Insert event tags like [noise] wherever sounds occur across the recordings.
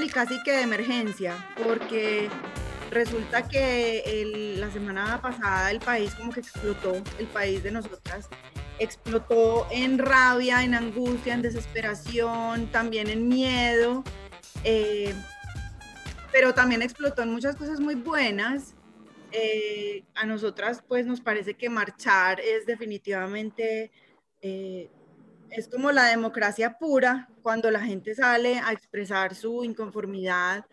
y casi que de emergencia, porque resulta que la semana pasada el país como que explotó, el país de nosotras explotó en rabia, en angustia, en desesperación, también en miedo, eh, pero también explotó en muchas cosas muy buenas. Eh, a nosotras pues nos parece que marchar es definitivamente, eh, es como la democracia pura, cuando la gente sale a expresar su inconformidad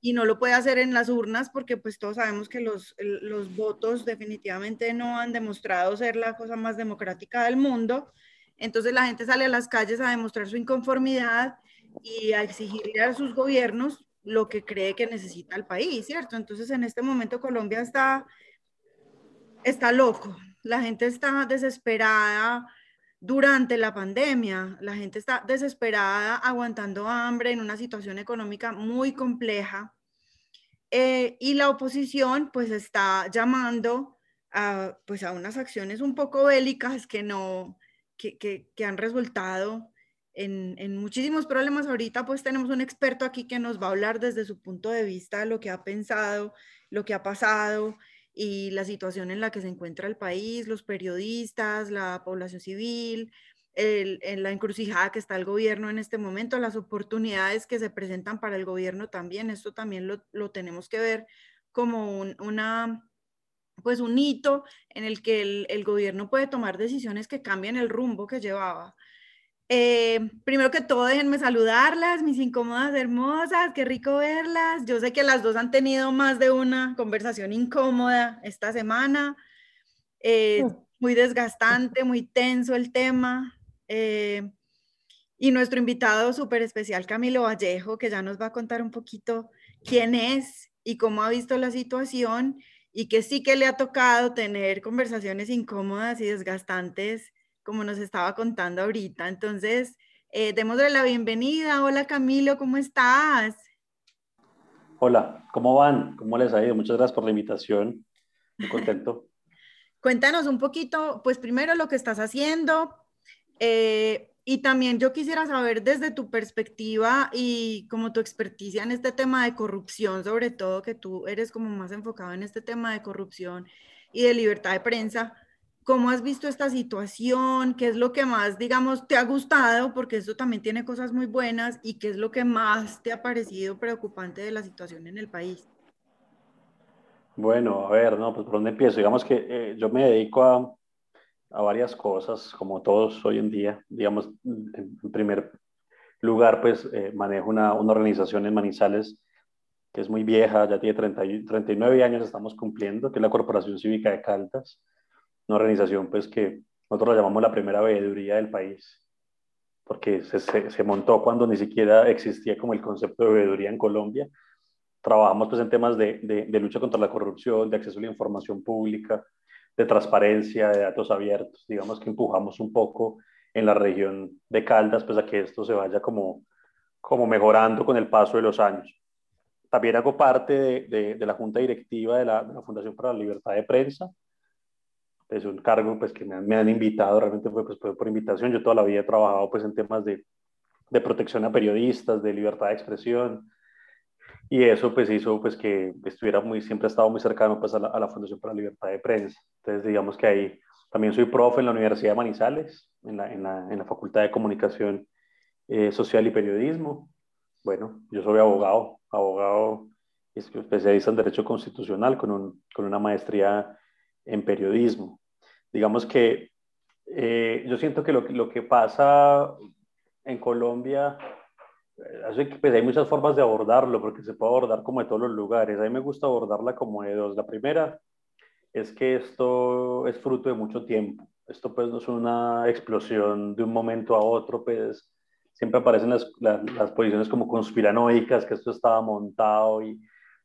y no lo puede hacer en las urnas porque pues todos sabemos que los, los votos definitivamente no han demostrado ser la cosa más democrática del mundo. Entonces la gente sale a las calles a demostrar su inconformidad y a exigirle a sus gobiernos lo que cree que necesita el país, ¿cierto? Entonces en este momento Colombia está, está loco, la gente está desesperada durante la pandemia, la gente está desesperada aguantando hambre en una situación económica muy compleja eh, y la oposición pues está llamando a, pues, a unas acciones un poco bélicas que, no, que, que, han resultado en, en, muchísimos problemas. Ahorita pues tenemos un experto aquí que nos va a hablar desde su punto de vista lo que ha pensado, lo que ha pasado y la situación en la que se encuentra el país, los periodistas, la población civil, en la encrucijada que está el gobierno en este momento, las oportunidades que se presentan para el gobierno también, esto también lo, lo tenemos que ver como un, una, pues un hito en el que el, el, gobierno puede tomar decisiones que cambien el rumbo que llevaba. Eh, primero que todo, déjenme saludarlas, mis incómodas hermosas, qué rico verlas. Yo sé que las dos han tenido más de una conversación incómoda esta semana. Eh, muy desgastante, muy tenso el tema. Eh, y nuestro invitado súper especial, Camilo Vallejo, que ya nos va a contar un poquito quién es y cómo ha visto la situación y que sí que le ha tocado tener conversaciones incómodas y desgastantes, como nos estaba contando ahorita. Entonces, eh, démosle la bienvenida. Hola Camilo, ¿cómo estás? Hola, ¿cómo van? ¿Cómo les ha ido? Muchas gracias por la invitación. Muy contento. [laughs] Cuéntanos un poquito, pues primero lo que estás haciendo, eh, y también yo quisiera saber desde tu perspectiva y como tu experticia en este tema de corrupción, sobre todo que tú eres como más enfocado en este tema de corrupción y de libertad de prensa, ¿cómo has visto esta situación? ¿Qué es lo que más, digamos, te ha gustado? Porque esto también tiene cosas muy buenas y qué es lo que más te ha parecido preocupante de la situación en el país. Bueno, a ver, no, pues por dónde empiezo. Digamos que eh, yo me dedico a, varias cosas, como todos hoy en día. Digamos, en, primer lugar, pues eh, manejo una, una, organización en Manizales que es muy vieja, ya tiene 30, 39 años, estamos cumpliendo, que es la Corporación Cívica de Caldas, una organización pues que nosotros la llamamos la primera veeduría del país, porque se, se, montó cuando ni siquiera existía como el concepto de veeduría en Colombia. Trabajamos pues en temas de, de, de lucha contra la corrupción, de acceso a la información pública, de transparencia, de datos abiertos. Digamos que empujamos un poco en la región de Caldas, pues a que esto se vaya como, como mejorando con el paso de los años. También hago parte de, de, la junta directiva de la, Fundación para la Libertad de Prensa. Es un cargo pues, que me han, me han invitado, realmente fue pues, por invitación. Yo toda la vida he trabajado pues, en temas de, de protección a periodistas, de libertad de expresión, y eso pues hizo pues que estuviera muy, siempre ha estado muy cercano pues a la, a la, Fundación para la Libertad de Prensa. Entonces digamos que ahí también soy profe en la Universidad de Manizales, en la, en la, en la Facultad de Comunicación eh, Social y Periodismo. Bueno, yo soy abogado, abogado especialista en Derecho Constitucional con, un, con una maestría en periodismo. Digamos que eh, yo siento que lo, lo que pasa en Colombia que pues, hay muchas formas de abordarlo, porque se puede abordar como de todos los lugares. A mí me gusta abordarla como de dos. La primera es que esto es fruto de mucho tiempo. Esto pues no es una explosión de un momento a otro, pues siempre aparecen las, las, posiciones como conspiranoicas, que esto estaba montado y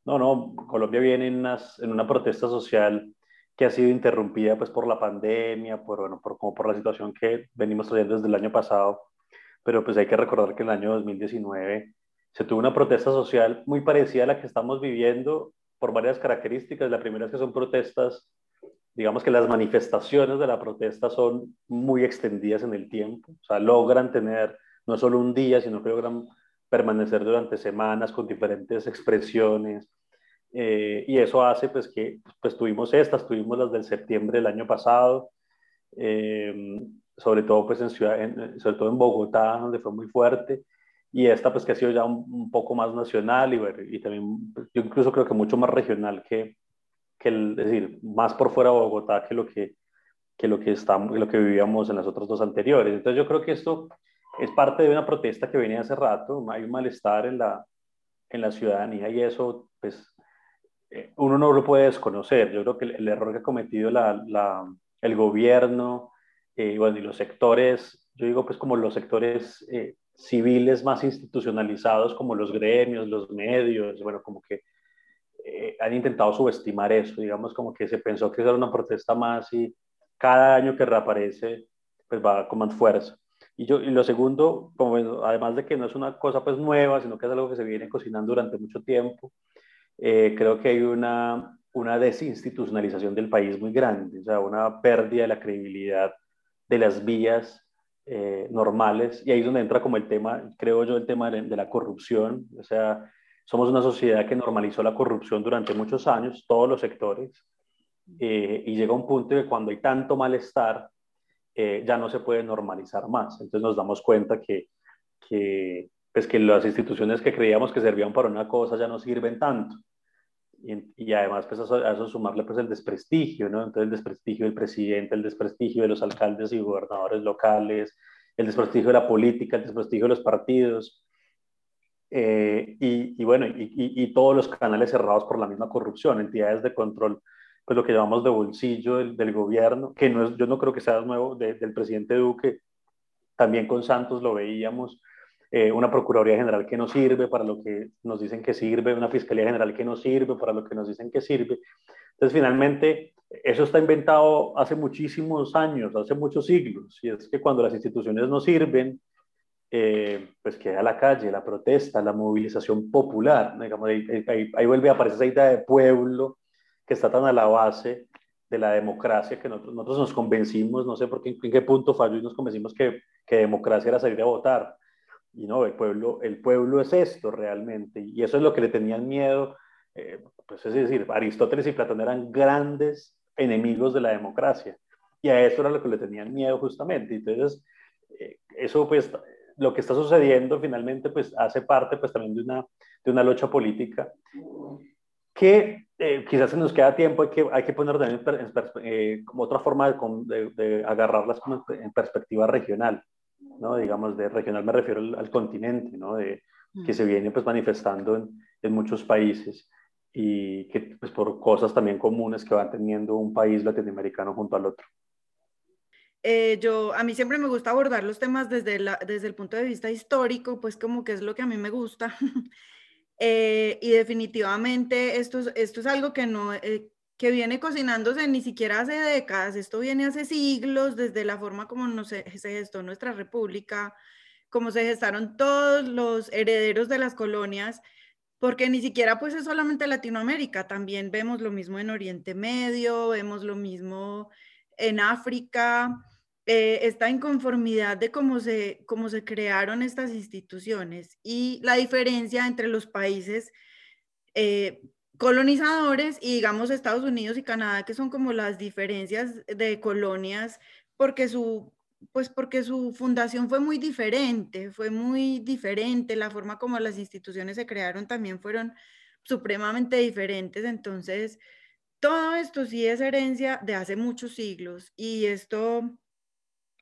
no, no, Colombia viene en una protesta social que ha sido interrumpida pues por la pandemia, por, bueno, por, como por la situación que venimos trayendo desde el año pasado pero pues hay que recordar que en el año 2019 se tuvo una protesta social muy parecida a la que estamos viviendo por varias características. La primera es que son protestas, digamos que las manifestaciones de la protesta son muy extendidas en el tiempo, o sea, logran tener no solo un día, sino que logran permanecer durante semanas con diferentes expresiones. Eh, y eso hace pues que pues tuvimos estas, tuvimos las del septiembre del año pasado, eh, sobre todo pues en ciudad, sobre todo en Bogotá, donde fue muy fuerte, y esta pues que ha sido ya un, poco más nacional y, y también pues, yo incluso creo que mucho más regional que, que el, es decir, más por fuera de Bogotá que lo que, que lo que, estamos, lo que vivíamos en las otras dos anteriores. Entonces yo creo que esto es parte de una protesta que venía hace rato, hay un malestar en la, en la ciudadanía y eso pues uno no lo puede desconocer. Yo creo que el, error que ha cometido la, la, el gobierno eh, bueno, y los sectores, yo digo pues como los sectores eh, civiles más institucionalizados como los gremios, los medios, bueno, como que eh, han intentado subestimar eso, digamos como que se pensó que era una protesta más y cada año que reaparece pues va con más fuerza. Y, yo, y lo segundo, como, además de que no es una cosa pues nueva, sino que es algo que se viene cocinando durante mucho tiempo, eh, creo que hay una, una desinstitucionalización del país muy grande, o sea, una pérdida de la credibilidad de las vías eh, normales, y ahí es donde entra como el tema, creo yo, el tema de, la corrupción, o sea, somos una sociedad que normalizó la corrupción durante muchos años, todos los sectores, eh, y llega un punto que cuando hay tanto malestar, eh, ya no se puede normalizar más. Entonces nos damos cuenta que, que, pues que las instituciones que creíamos que servían para una cosa ya no sirven tanto. Y, además pues a eso, sumarle pues el desprestigio, ¿no? Entonces el desprestigio del presidente, el desprestigio de los alcaldes y gobernadores locales, el desprestigio de la política, el desprestigio de los partidos, eh, y, y, bueno, y, y, todos los canales cerrados por la misma corrupción, entidades de control, pues lo que llamamos de bolsillo del, del gobierno, que no es, yo no creo que sea nuevo del presidente Duque, también con Santos lo veíamos, eh, una Procuraduría General que no sirve para lo que nos dicen que sirve, una Fiscalía General que no sirve para lo que nos dicen que sirve. Entonces, finalmente, eso está inventado hace muchísimos años, hace muchos siglos, y es que cuando las instituciones no sirven, eh, pues queda la calle, la protesta, la movilización popular. Digamos, ahí, ahí, vuelve a aparecer esa idea de pueblo que está tan a la base de la democracia que nosotros, nosotros nos convencimos, no sé por qué, en qué punto falló y nos convencimos que, que democracia era salir a votar. Y no, el pueblo, el pueblo es esto realmente. Y eso es lo que le tenían miedo. Eh, pues es decir, Aristóteles y Platón eran grandes enemigos de la democracia. Y a eso era lo que le tenían miedo justamente. Entonces, eh, eso pues, lo que está sucediendo finalmente pues hace parte pues también de una, de una lucha política que eh, quizás se nos queda tiempo, hay que, hay que poner también en, como otra forma de, de, agarrarlas como en perspectiva regional. ¿No? Digamos, de regional me refiero al, continente, ¿no? De, que se mm. viene pues manifestando en, en, muchos países y que pues por cosas también comunes que van teniendo un país latinoamericano junto al otro. Eh, yo, a mí siempre me gusta abordar los temas desde, la, desde el punto de vista histórico, pues como que es lo que a mí me gusta. [laughs] eh, y definitivamente esto, esto es algo que no, eh, que viene cocinándose ni siquiera hace décadas, esto viene hace siglos, desde la forma como nos, se gestó nuestra república, como se gestaron todos los herederos de las colonias, porque ni siquiera pues es solamente Latinoamérica, también vemos lo mismo en Oriente Medio, vemos lo mismo en África, eh, esta inconformidad de cómo se, cómo se crearon estas instituciones y la diferencia entre los países eh, colonizadores y digamos Estados Unidos y Canadá, que son como las diferencias de colonias, porque su, pues porque su fundación fue muy diferente, fue muy diferente, la forma como las instituciones se crearon también fueron supremamente diferentes, entonces todo esto sí es herencia de hace muchos siglos y esto,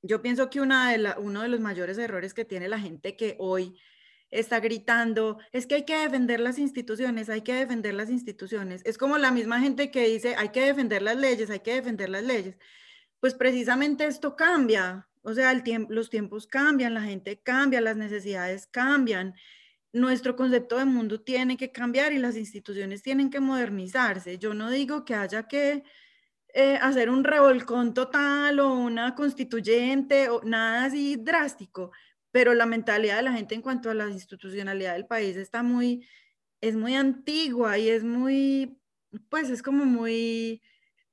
yo pienso que una de la, uno de los mayores errores que tiene la gente que hoy está gritando, es que hay que defender las instituciones, hay que defender las instituciones. Es como la misma gente que dice, hay que defender las leyes, hay que defender las leyes. Pues precisamente esto cambia, o sea, el tiempo, los tiempos cambian, la gente cambia, las necesidades cambian. Nuestro concepto de mundo tiene que cambiar y las instituciones tienen que modernizarse. Yo no digo que haya que eh, hacer un revolcón total o una constituyente o nada así drástico, pero la mentalidad de la gente en cuanto a la institucionalidad del país está muy, es muy antigua y es muy, pues es como muy,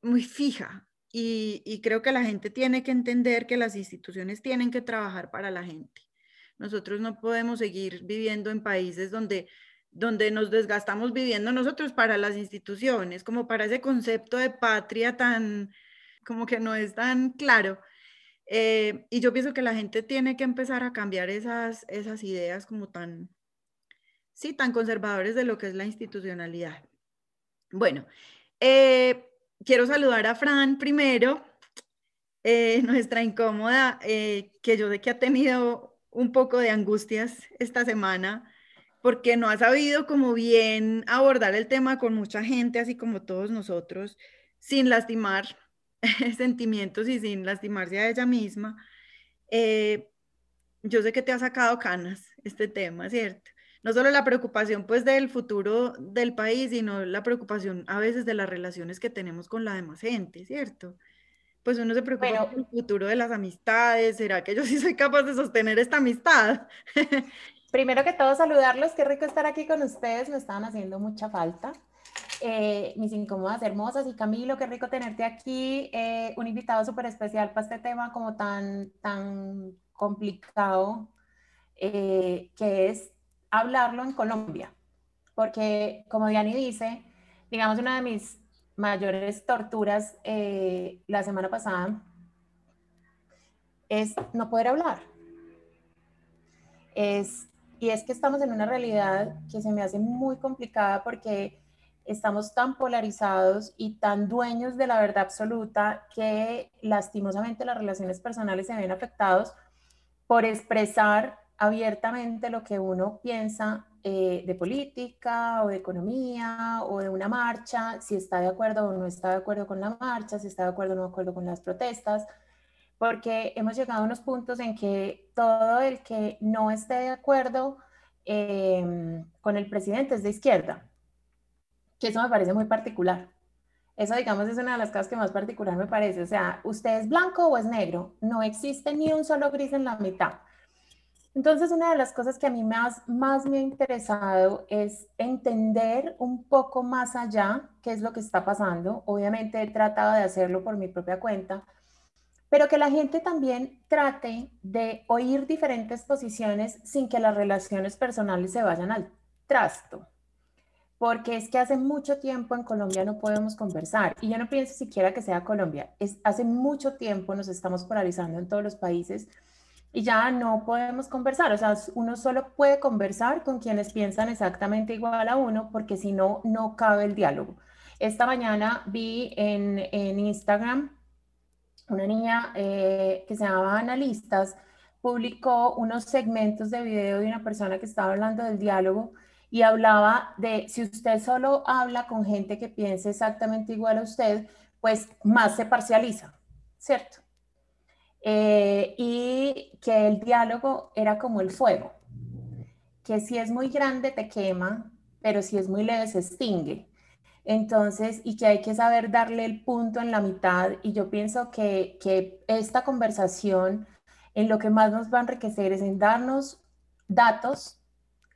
muy fija. Y, y creo que la gente tiene que entender que las instituciones tienen que trabajar para la gente. Nosotros no podemos seguir viviendo en países donde, donde nos desgastamos viviendo nosotros para las instituciones, como para ese concepto de patria tan, como que no es tan claro. Eh, y yo pienso que la gente tiene que empezar a cambiar esas, esas ideas como tan, sí, tan conservadores de lo que es la institucionalidad. Bueno, eh, quiero saludar a Fran primero, eh, [laughs] nuestra incómoda, que yo sé que ha tenido un poco de angustias esta semana porque no ha sabido como bien abordar el tema con mucha gente, así como todos nosotros, sin lastimar [laughs] sentimientos y sin lastimarse a ella misma. Eh, yo sé que te ha sacado canas este tema, ¿cierto? No solo la preocupación pues del futuro del país, sino la preocupación a veces de las relaciones que tenemos con la demás gente, ¿cierto? Pues uno se preocupa por el futuro de las amistades, ¿será que yo sí soy capaz de sostener esta amistad? [laughs] Primero que todo, saludarlos, qué rico estar aquí con ustedes, me estaban haciendo mucha falta. Eh, mis incómodas hermosas y Camilo, qué rico tenerte aquí, eh, un invitado súper especial para este tema como tan, tan complicado, eh, que es hablarlo en Colombia, porque como Diani dice, digamos una de mis mayores torturas la semana pasada es no poder hablar. Es, y es que estamos en una realidad que se me hace muy complicada porque estamos tan polarizados y tan dueños de la verdad absoluta que lastimosamente las relaciones personales se ven afectados por expresar abiertamente lo que uno piensa eh, de política o de economía o de una marcha, si está de acuerdo o no está de acuerdo con la marcha, si está de acuerdo o no de acuerdo con las protestas, porque hemos llegado a unos puntos en que todo el que no esté de acuerdo eh, con el presidente es de izquierda que eso me parece muy particular. Eso, digamos, es una de las cosas que más particular me parece. O sea, ¿usted es blanco o es negro? No existe ni un solo gris en la mitad. Entonces, una de las cosas que a mí más, más me ha interesado es entender un poco más allá qué es lo que está pasando. Obviamente he tratado de hacerlo por mi propia cuenta, pero que la gente también trate de oír diferentes posiciones sin que las relaciones personales se vayan al trasto porque es que hace mucho tiempo en Colombia no podemos conversar y yo no pienso siquiera que sea Colombia, es hace mucho tiempo nos estamos polarizando en todos los países y ya no podemos conversar, o sea, uno solo puede conversar con quienes piensan exactamente igual a uno porque si no, no cabe el diálogo. Esta mañana vi en, en Instagram una niña eh, que se llamaba Analistas, publicó unos segmentos de video de una persona que estaba hablando del diálogo y hablaba de si usted solo habla con gente que piense exactamente igual a usted, pues más se parcializa, ¿cierto? Eh, y que el diálogo era como el fuego, que si es muy grande te quema, pero si es muy leve se extingue. Entonces, y que hay que saber darle el punto en la mitad. Y yo pienso que, que esta conversación en lo que más nos va a enriquecer es en darnos datos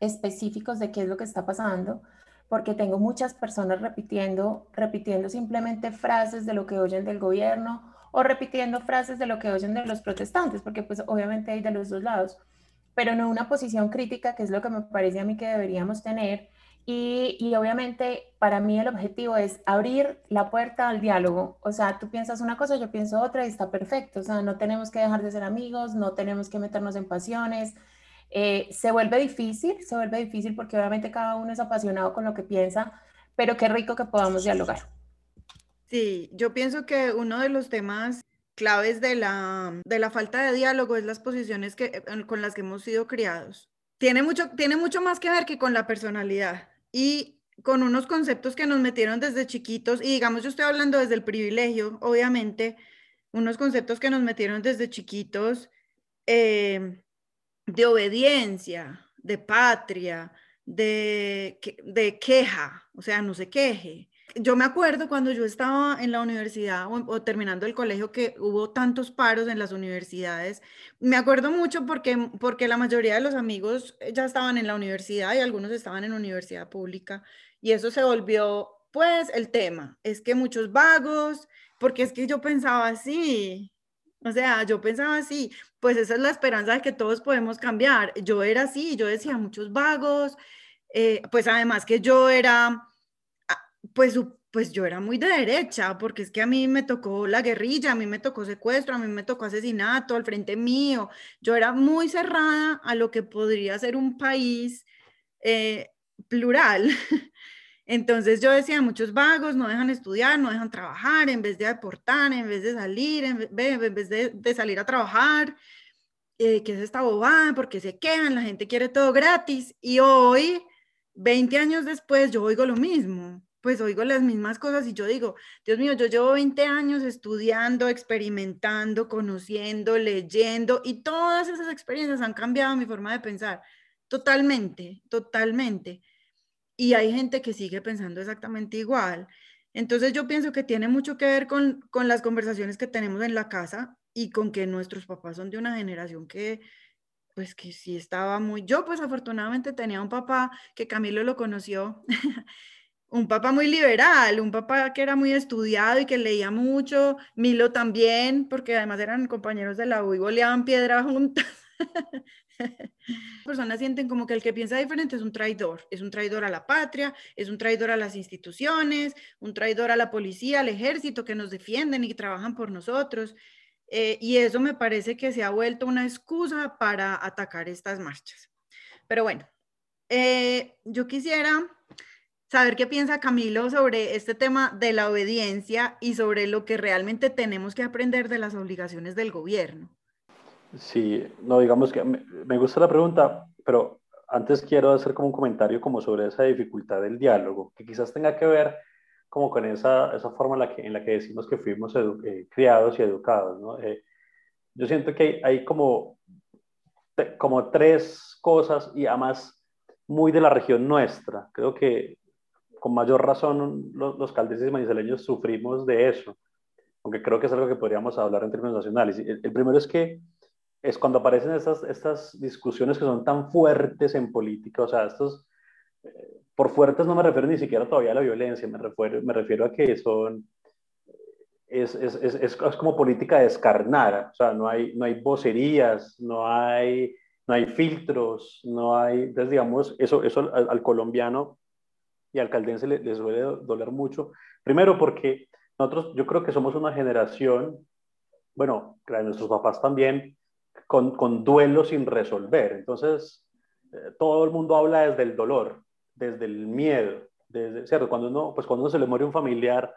específicos de qué es lo que está pasando, porque tengo muchas personas repitiendo, repitiendo simplemente frases de lo que oyen del gobierno o repitiendo frases de lo que oyen de los protestantes, porque pues obviamente hay de los dos lados, pero no una posición crítica, que es lo que me parece a mí que deberíamos tener. Y, y obviamente para mí el objetivo es abrir la puerta al diálogo. O sea, tú piensas una cosa, yo pienso otra y está perfecto. O sea, no tenemos que dejar de ser amigos, no tenemos que meternos en pasiones, eh, se vuelve difícil, se vuelve difícil porque obviamente cada uno es apasionado con lo que piensa, pero qué rico que podamos dialogar. Sí, yo pienso que uno de los temas claves de la, de la falta de diálogo es las posiciones que, eh, con las que hemos sido criados. Tiene mucho, tiene mucho más que ver que con la personalidad y con unos conceptos que nos metieron desde chiquitos, y digamos, yo estoy hablando desde el privilegio, obviamente, unos conceptos que nos metieron desde chiquitos, eh, de obediencia, de patria, de, de queja, o sea, no se queje. Yo me acuerdo cuando yo estaba en la universidad o, terminando el colegio que hubo tantos paros en las universidades. Me acuerdo mucho porque, porque la mayoría de los amigos ya estaban en la universidad y algunos estaban en universidad pública y eso se volvió pues el tema. Es que muchos vagos, porque es que yo pensaba así, O sea, yo pensaba así, pues esa es la esperanza de que todos podemos cambiar. Yo era así, yo decía muchos vagos, eh, pues además que yo era, ah, pues, pues yo era muy de derecha, porque es que a mí me tocó la guerrilla, a mí me tocó secuestro, a mí me tocó asesinato al frente mío. Yo era muy cerrada a lo que podría ser un país eh, plural. [laughs] Entonces yo decía, muchos vagos no dejan estudiar, no dejan trabajar, en vez de aportar, en vez de salir, en vez, de, salir a trabajar, eh, ¿qué es esta bobada? Porque se quejan, la gente quiere todo gratis. Y hoy, 20 años después, yo oigo lo mismo, pues oigo las mismas cosas y yo digo, Dios mío, yo llevo 20 años estudiando, experimentando, conociendo, leyendo y todas esas experiencias han cambiado mi forma de pensar. Totalmente, totalmente y hay gente que sigue pensando exactamente igual. Entonces yo pienso que tiene mucho que ver con, las conversaciones que tenemos en la casa y con que nuestros papás son de una generación que, pues que sí estaba muy, yo pues afortunadamente tenía un papá que Camilo lo conoció, [laughs] un papá muy liberal, un papá que era muy estudiado y que leía mucho, Milo también, porque además eran compañeros de la U y goleaban piedra juntas. [laughs] [laughs] personas sienten como que el que piensa diferente es un traidor, es un traidor a la patria, es un traidor a las instituciones, un traidor a la policía, al ejército que nos defienden y trabajan por nosotros. Eh, y eso me parece que se ha vuelto una excusa para atacar estas marchas. Pero bueno, eh, yo quisiera saber qué piensa Camilo sobre este tema de la obediencia y sobre lo que realmente tenemos que aprender de las obligaciones del gobierno. Sí, no, digamos que me, gusta la pregunta, pero antes quiero hacer como un comentario como sobre esa dificultad del diálogo, que quizás tenga que ver como con esa, esa forma en la, que, en la que decimos que fuimos eh, criados y educados, ¿no? Eh, yo siento que hay, como, como tres cosas y además muy de la región nuestra. Creo que con mayor razón los, los y manizaleños sufrimos de eso, aunque creo que es algo que podríamos hablar en términos nacionales. el primero es que es cuando aparecen estas, estas discusiones que son tan fuertes en política, o sea, estos, eh, por fuertes no me refiero ni siquiera todavía a la violencia, me refiero, me refiero a que son, es, es, es, es, como política descarnada, o sea, no hay, no hay vocerías, no hay, no hay filtros, no hay, entonces digamos, eso, eso al, colombiano y al caldense les, les suele doler mucho, primero porque nosotros, yo creo que somos una generación, bueno, nuestros papás también, con, con duelo sin resolver. Entonces, eh, todo el mundo habla desde el dolor, desde el miedo, desde, ¿cierto? Cuando uno, pues cuando uno se le muere un familiar,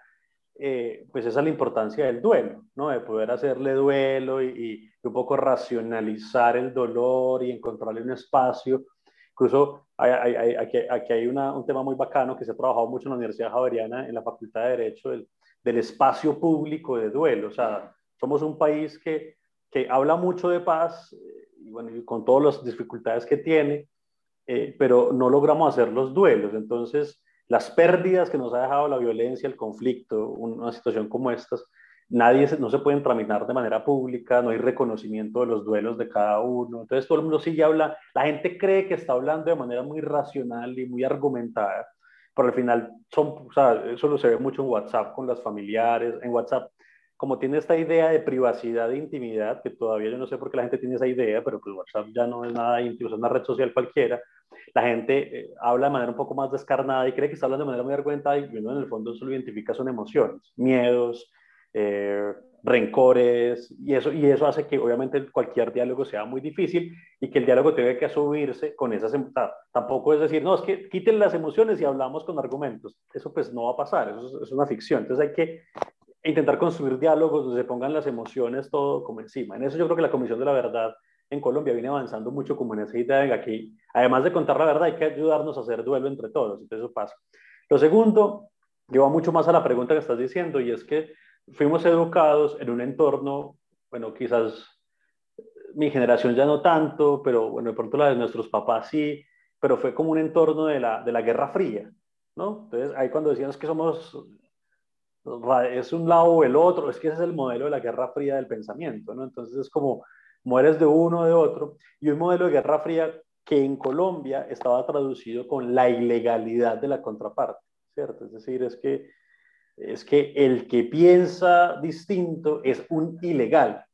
eh, pues esa es la importancia del duelo, ¿no? De poder hacerle duelo y, un poco racionalizar el dolor y encontrarle un espacio. Incluso hay, hay, aquí, aquí, hay un tema muy bacano que se ha trabajado mucho en la Universidad Javeriana, en la Facultad de Derecho, del, del espacio público de duelo. O sea, somos un país que que habla mucho de paz, eh, y bueno, con todas las dificultades que tiene, eh, pero no logramos hacer los duelos. Entonces, las pérdidas que nos ha dejado la violencia, el conflicto, una situación como esta, nadie no se pueden tramitar de manera pública, no hay reconocimiento de los duelos de cada uno. Entonces, todo el mundo sigue habla, la gente cree que está hablando de manera muy racional y muy argumentada, pero al final son, o sea, eso lo se ve mucho en WhatsApp con las familiares, en WhatsApp como tiene esta idea de privacidad e intimidad, que todavía yo no sé por qué la gente tiene esa idea, pero pues WhatsApp ya no es nada íntimo, es una red social cualquiera, la gente eh, habla de manera un poco más descarnada y cree que está hablando de manera muy argumentada y uno en el fondo solo identifica son emociones, miedos, eh, rencores, y eso, y eso hace que obviamente cualquier diálogo sea muy difícil y que el diálogo tenga que subirse con esas emociones. Tampoco es decir, no, es que quiten las emociones y hablamos con argumentos. Eso pues no va a pasar, eso es una ficción. Entonces hay que e intentar construir diálogos donde se pongan las emociones todo como encima. En eso yo creo que la Comisión de la Verdad en Colombia viene avanzando mucho como en esa idea de que además de contar la verdad hay que ayudarnos a hacer duelo entre todos. Entonces eso pasa. Lo segundo lleva mucho más a la pregunta que estás diciendo y es que fuimos educados en un entorno, bueno, quizás mi generación ya no tanto, pero bueno, de pronto la de nuestros papás sí, pero fue como un entorno de la, de la Guerra Fría, ¿no? Entonces ahí cuando decían que somos es un lado o el otro, es que ese es el modelo de la Guerra Fría del pensamiento, ¿no? Entonces es como mueres de uno o de otro, y un modelo de Guerra Fría que en Colombia estaba traducido con la ilegalidad de la contraparte, ¿cierto? Es decir, es que, es que el que piensa distinto es un ilegal,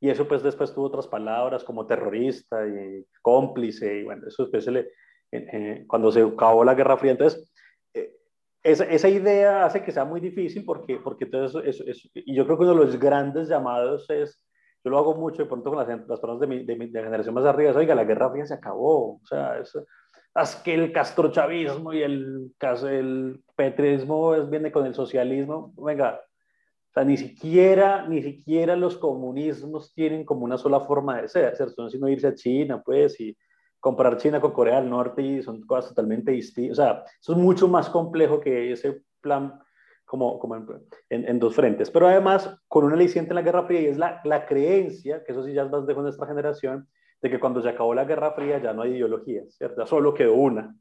y eso pues después tuvo otras palabras como terrorista y cómplice, y bueno, eso después se le, cuando se acabó la Guerra Fría, entonces esa, esa, idea hace que sea muy difícil porque, porque todo eso, y yo creo que uno de los grandes llamados es, yo lo hago mucho de pronto con las, personas de mi, de mi generación más arriba, oiga, la Guerra Fría se acabó, o sea, es, es que el castrochavismo y el, el petrismo es, viene con el socialismo, venga, o sea, ni siquiera, ni siquiera los comunismos tienen como una sola forma de ser, ¿cierto? Sino irse a China, pues, y comparar China con Corea del Norte y son cosas totalmente distintas. O sea, eso es mucho más complejo que ese plan como, como en, dos frentes. Pero además, con una aliciente en la Guerra Fría y es la, la creencia, que eso sí ya es más nuestra generación, de que cuando se acabó la Guerra Fría ya no hay ideología, ¿cierto? Ya solo quedó una.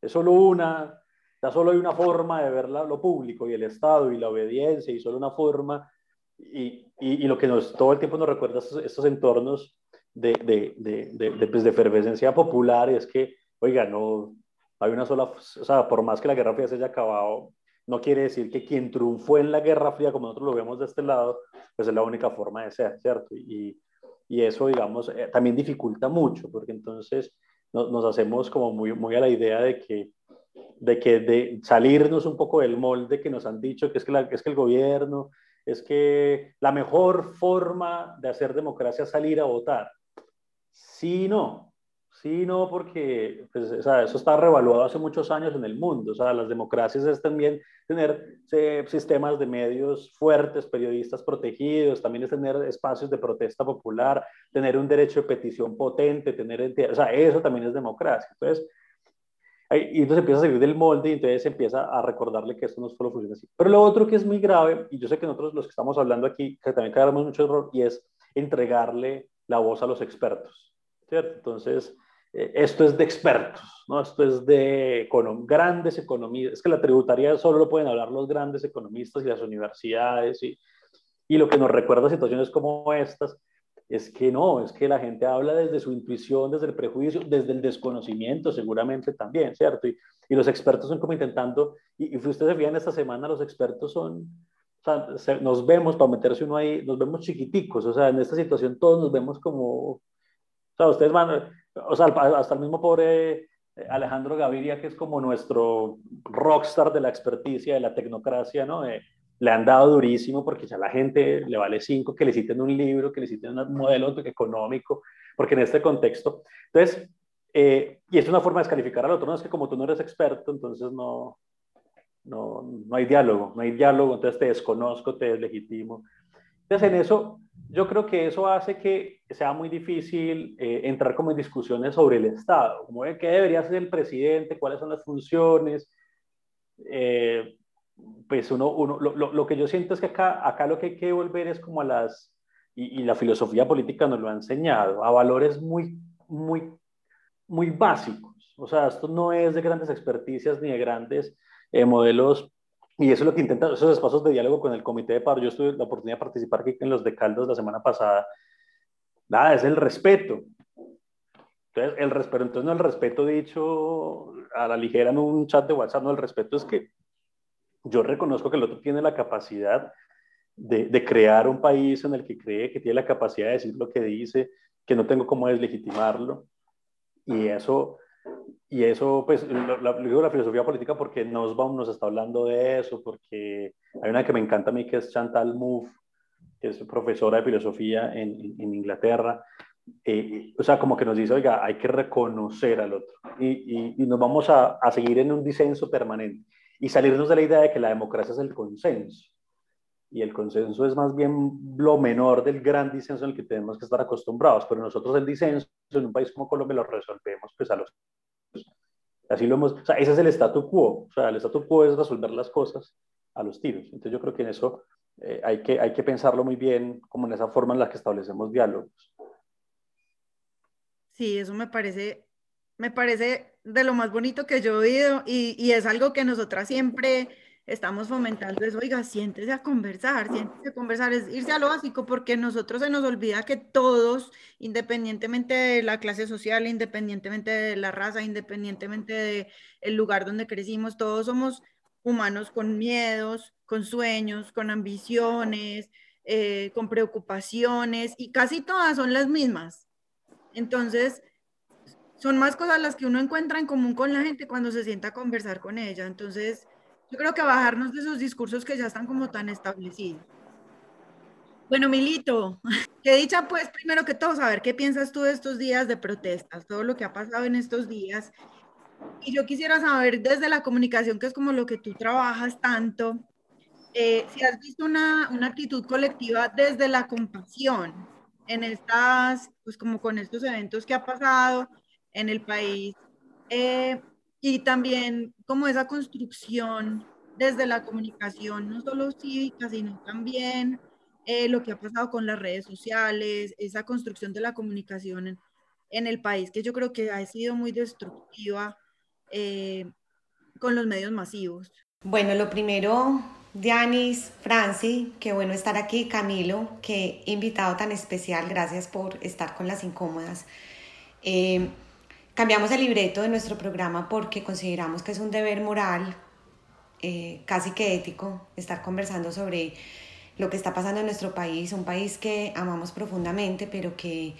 Es solo una, ya solo hay una forma de ver lo público y el Estado y la obediencia y solo una forma. Y, y, lo que nos, todo el tiempo nos recuerda estos, estos entornos de, de, de, pues de efervescencia popular es que, oiga, no hay una sola, o sea, por más que la Guerra Fría se haya acabado, no quiere decir que quien triunfó en la Guerra Fría, como nosotros lo vemos de este lado, pues es la única forma de ser, ¿cierto? Y, y eso, digamos, eh, también dificulta mucho, porque entonces nos, nos hacemos como muy, muy a la idea de que de que de salirnos un poco del molde que nos han dicho que es que, la, es que el gobierno, es que la mejor forma de hacer democracia es salir a votar. Sí, no. Sí, no, porque pues, eso está revaluado hace muchos años en el mundo. O sea, las democracias es también tener sistemas de medios fuertes, periodistas protegidos, también es tener espacios de protesta popular, tener un derecho de petición potente, tener, o sea, eso también es democracia. Entonces, y entonces empieza a salir del molde y entonces empieza a recordarle que esto no solo funciona así. Pero lo otro que es muy grave, y yo sé que nosotros los que estamos hablando aquí, que también caemos mucho error, y es entregarle la voz a los expertos, ¿cierto? Entonces, eh, esto es de expertos, ¿no? Esto es de grandes economistas. Es que la tributaria solo lo pueden hablar los grandes economistas y las universidades, y, y lo que nos recuerda situaciones como estas, es que no, es que la gente habla desde su intuición, desde el prejuicio, desde el desconocimiento seguramente también, ¿cierto? Y, y los expertos son como intentando, y, y ustedes se fijan esta semana, los expertos son, sea, nos vemos, para meterse uno ahí, nos vemos chiquiticos, o sea, en esta situación todos nos vemos como, o sea, ustedes van, o sea, hasta el mismo pobre eh, Alejandro Gaviria, que es como nuestro rockstar de la experticia, de la tecnocracia, ¿no? Eh, le han dado durísimo porque ya la gente le vale cinco que le citen un libro, que le citen un modelo económico, porque en este contexto, entonces, eh, y es una forma de descalificar al otro, no es que como tú no eres experto, entonces no, no, no hay diálogo, no hay diálogo, entonces te desconozco, te deslegitimo. Entonces, en eso, yo creo que eso hace que sea muy difícil eh, entrar como en discusiones sobre el Estado, como qué debería ser el presidente, cuáles son las funciones. Eh, pues uno, uno lo, lo, que yo siento es que acá, acá lo que hay que volver es como a las, y, y, la filosofía política nos lo ha enseñado, a valores muy, muy, muy básicos. O sea, esto no es de grandes experticias ni de grandes eh, modelos, y eso es lo que intenta, esos espacios de diálogo con el comité de paro. Yo tuve la oportunidad de participar aquí en los de Caldas la semana pasada. Nada, es el respeto. Entonces, el respeto, entonces no el respeto dicho a la ligera en un chat de WhatsApp, no, el respeto es que yo reconozco que el otro tiene la capacidad de, de, crear un país en el que cree, que tiene la capacidad de decir lo que dice, que no tengo cómo deslegitimarlo. Y eso, y eso pues, lo, digo la filosofía política porque Nosbaum nos está hablando de eso, porque hay una que me encanta a mí que es Chantal Mouffe, que es profesora de filosofía en, en, Inglaterra. Eh, o sea, como que nos dice, oiga, hay que reconocer al otro y, y, y nos vamos a, a seguir en un disenso permanente y salirnos de la idea de que la democracia es el consenso. Y el consenso es más bien lo menor del gran disenso en el que tenemos que estar acostumbrados, pero nosotros el disenso en un país como Colombia lo resolvemos pues a los... Así lo hemos... O sea, ese es el statu quo. O sea, el statu quo es resolver las cosas a los tiros. Entonces yo creo que en eso eh, hay, que, hay que pensarlo muy bien, como en esa forma en la que establecemos diálogos. Sí, eso me parece, me parece de lo más bonito que yo he oído y, y, es algo que nosotras siempre estamos fomentando, es, oiga, siéntese a conversar, siéntese a conversar, es irse a lo básico porque nosotros se nos olvida que todos, independientemente de la clase social, independientemente de la raza, independientemente del lugar donde crecimos, todos somos humanos con miedos, con sueños, con ambiciones, eh, con preocupaciones y casi todas son las mismas. Entonces, son más cosas las que uno encuentra en común con la gente cuando se sienta a conversar con ella. Entonces, yo creo que bajarnos de esos discursos que ya están como tan establecidos. Bueno, Milito, [laughs] que dicha pues primero que todo saber qué piensas tú de estos días de protestas, todo lo que ha pasado en estos días. Y yo quisiera saber desde la comunicación, que es como lo que tú trabajas tanto, eh, si has visto una, una, actitud colectiva desde la compasión en estas, pues como con estos eventos que ha pasado en el país, eh, y también como esa construcción desde la comunicación, no solo cívica, sino también eh, lo que ha pasado con las redes sociales, esa construcción de la comunicación en, en el país, que yo creo que ha sido muy destructiva eh, con los medios masivos. Bueno, lo primero, Dianis, Franci, qué bueno estar aquí, Camilo, qué invitado tan especial, gracias por estar con las incómodas. Eh, cambiamos el libreto de nuestro programa porque consideramos que es un deber moral, casi que ético, estar conversando sobre lo que está pasando en nuestro país, un país que amamos profundamente, pero que,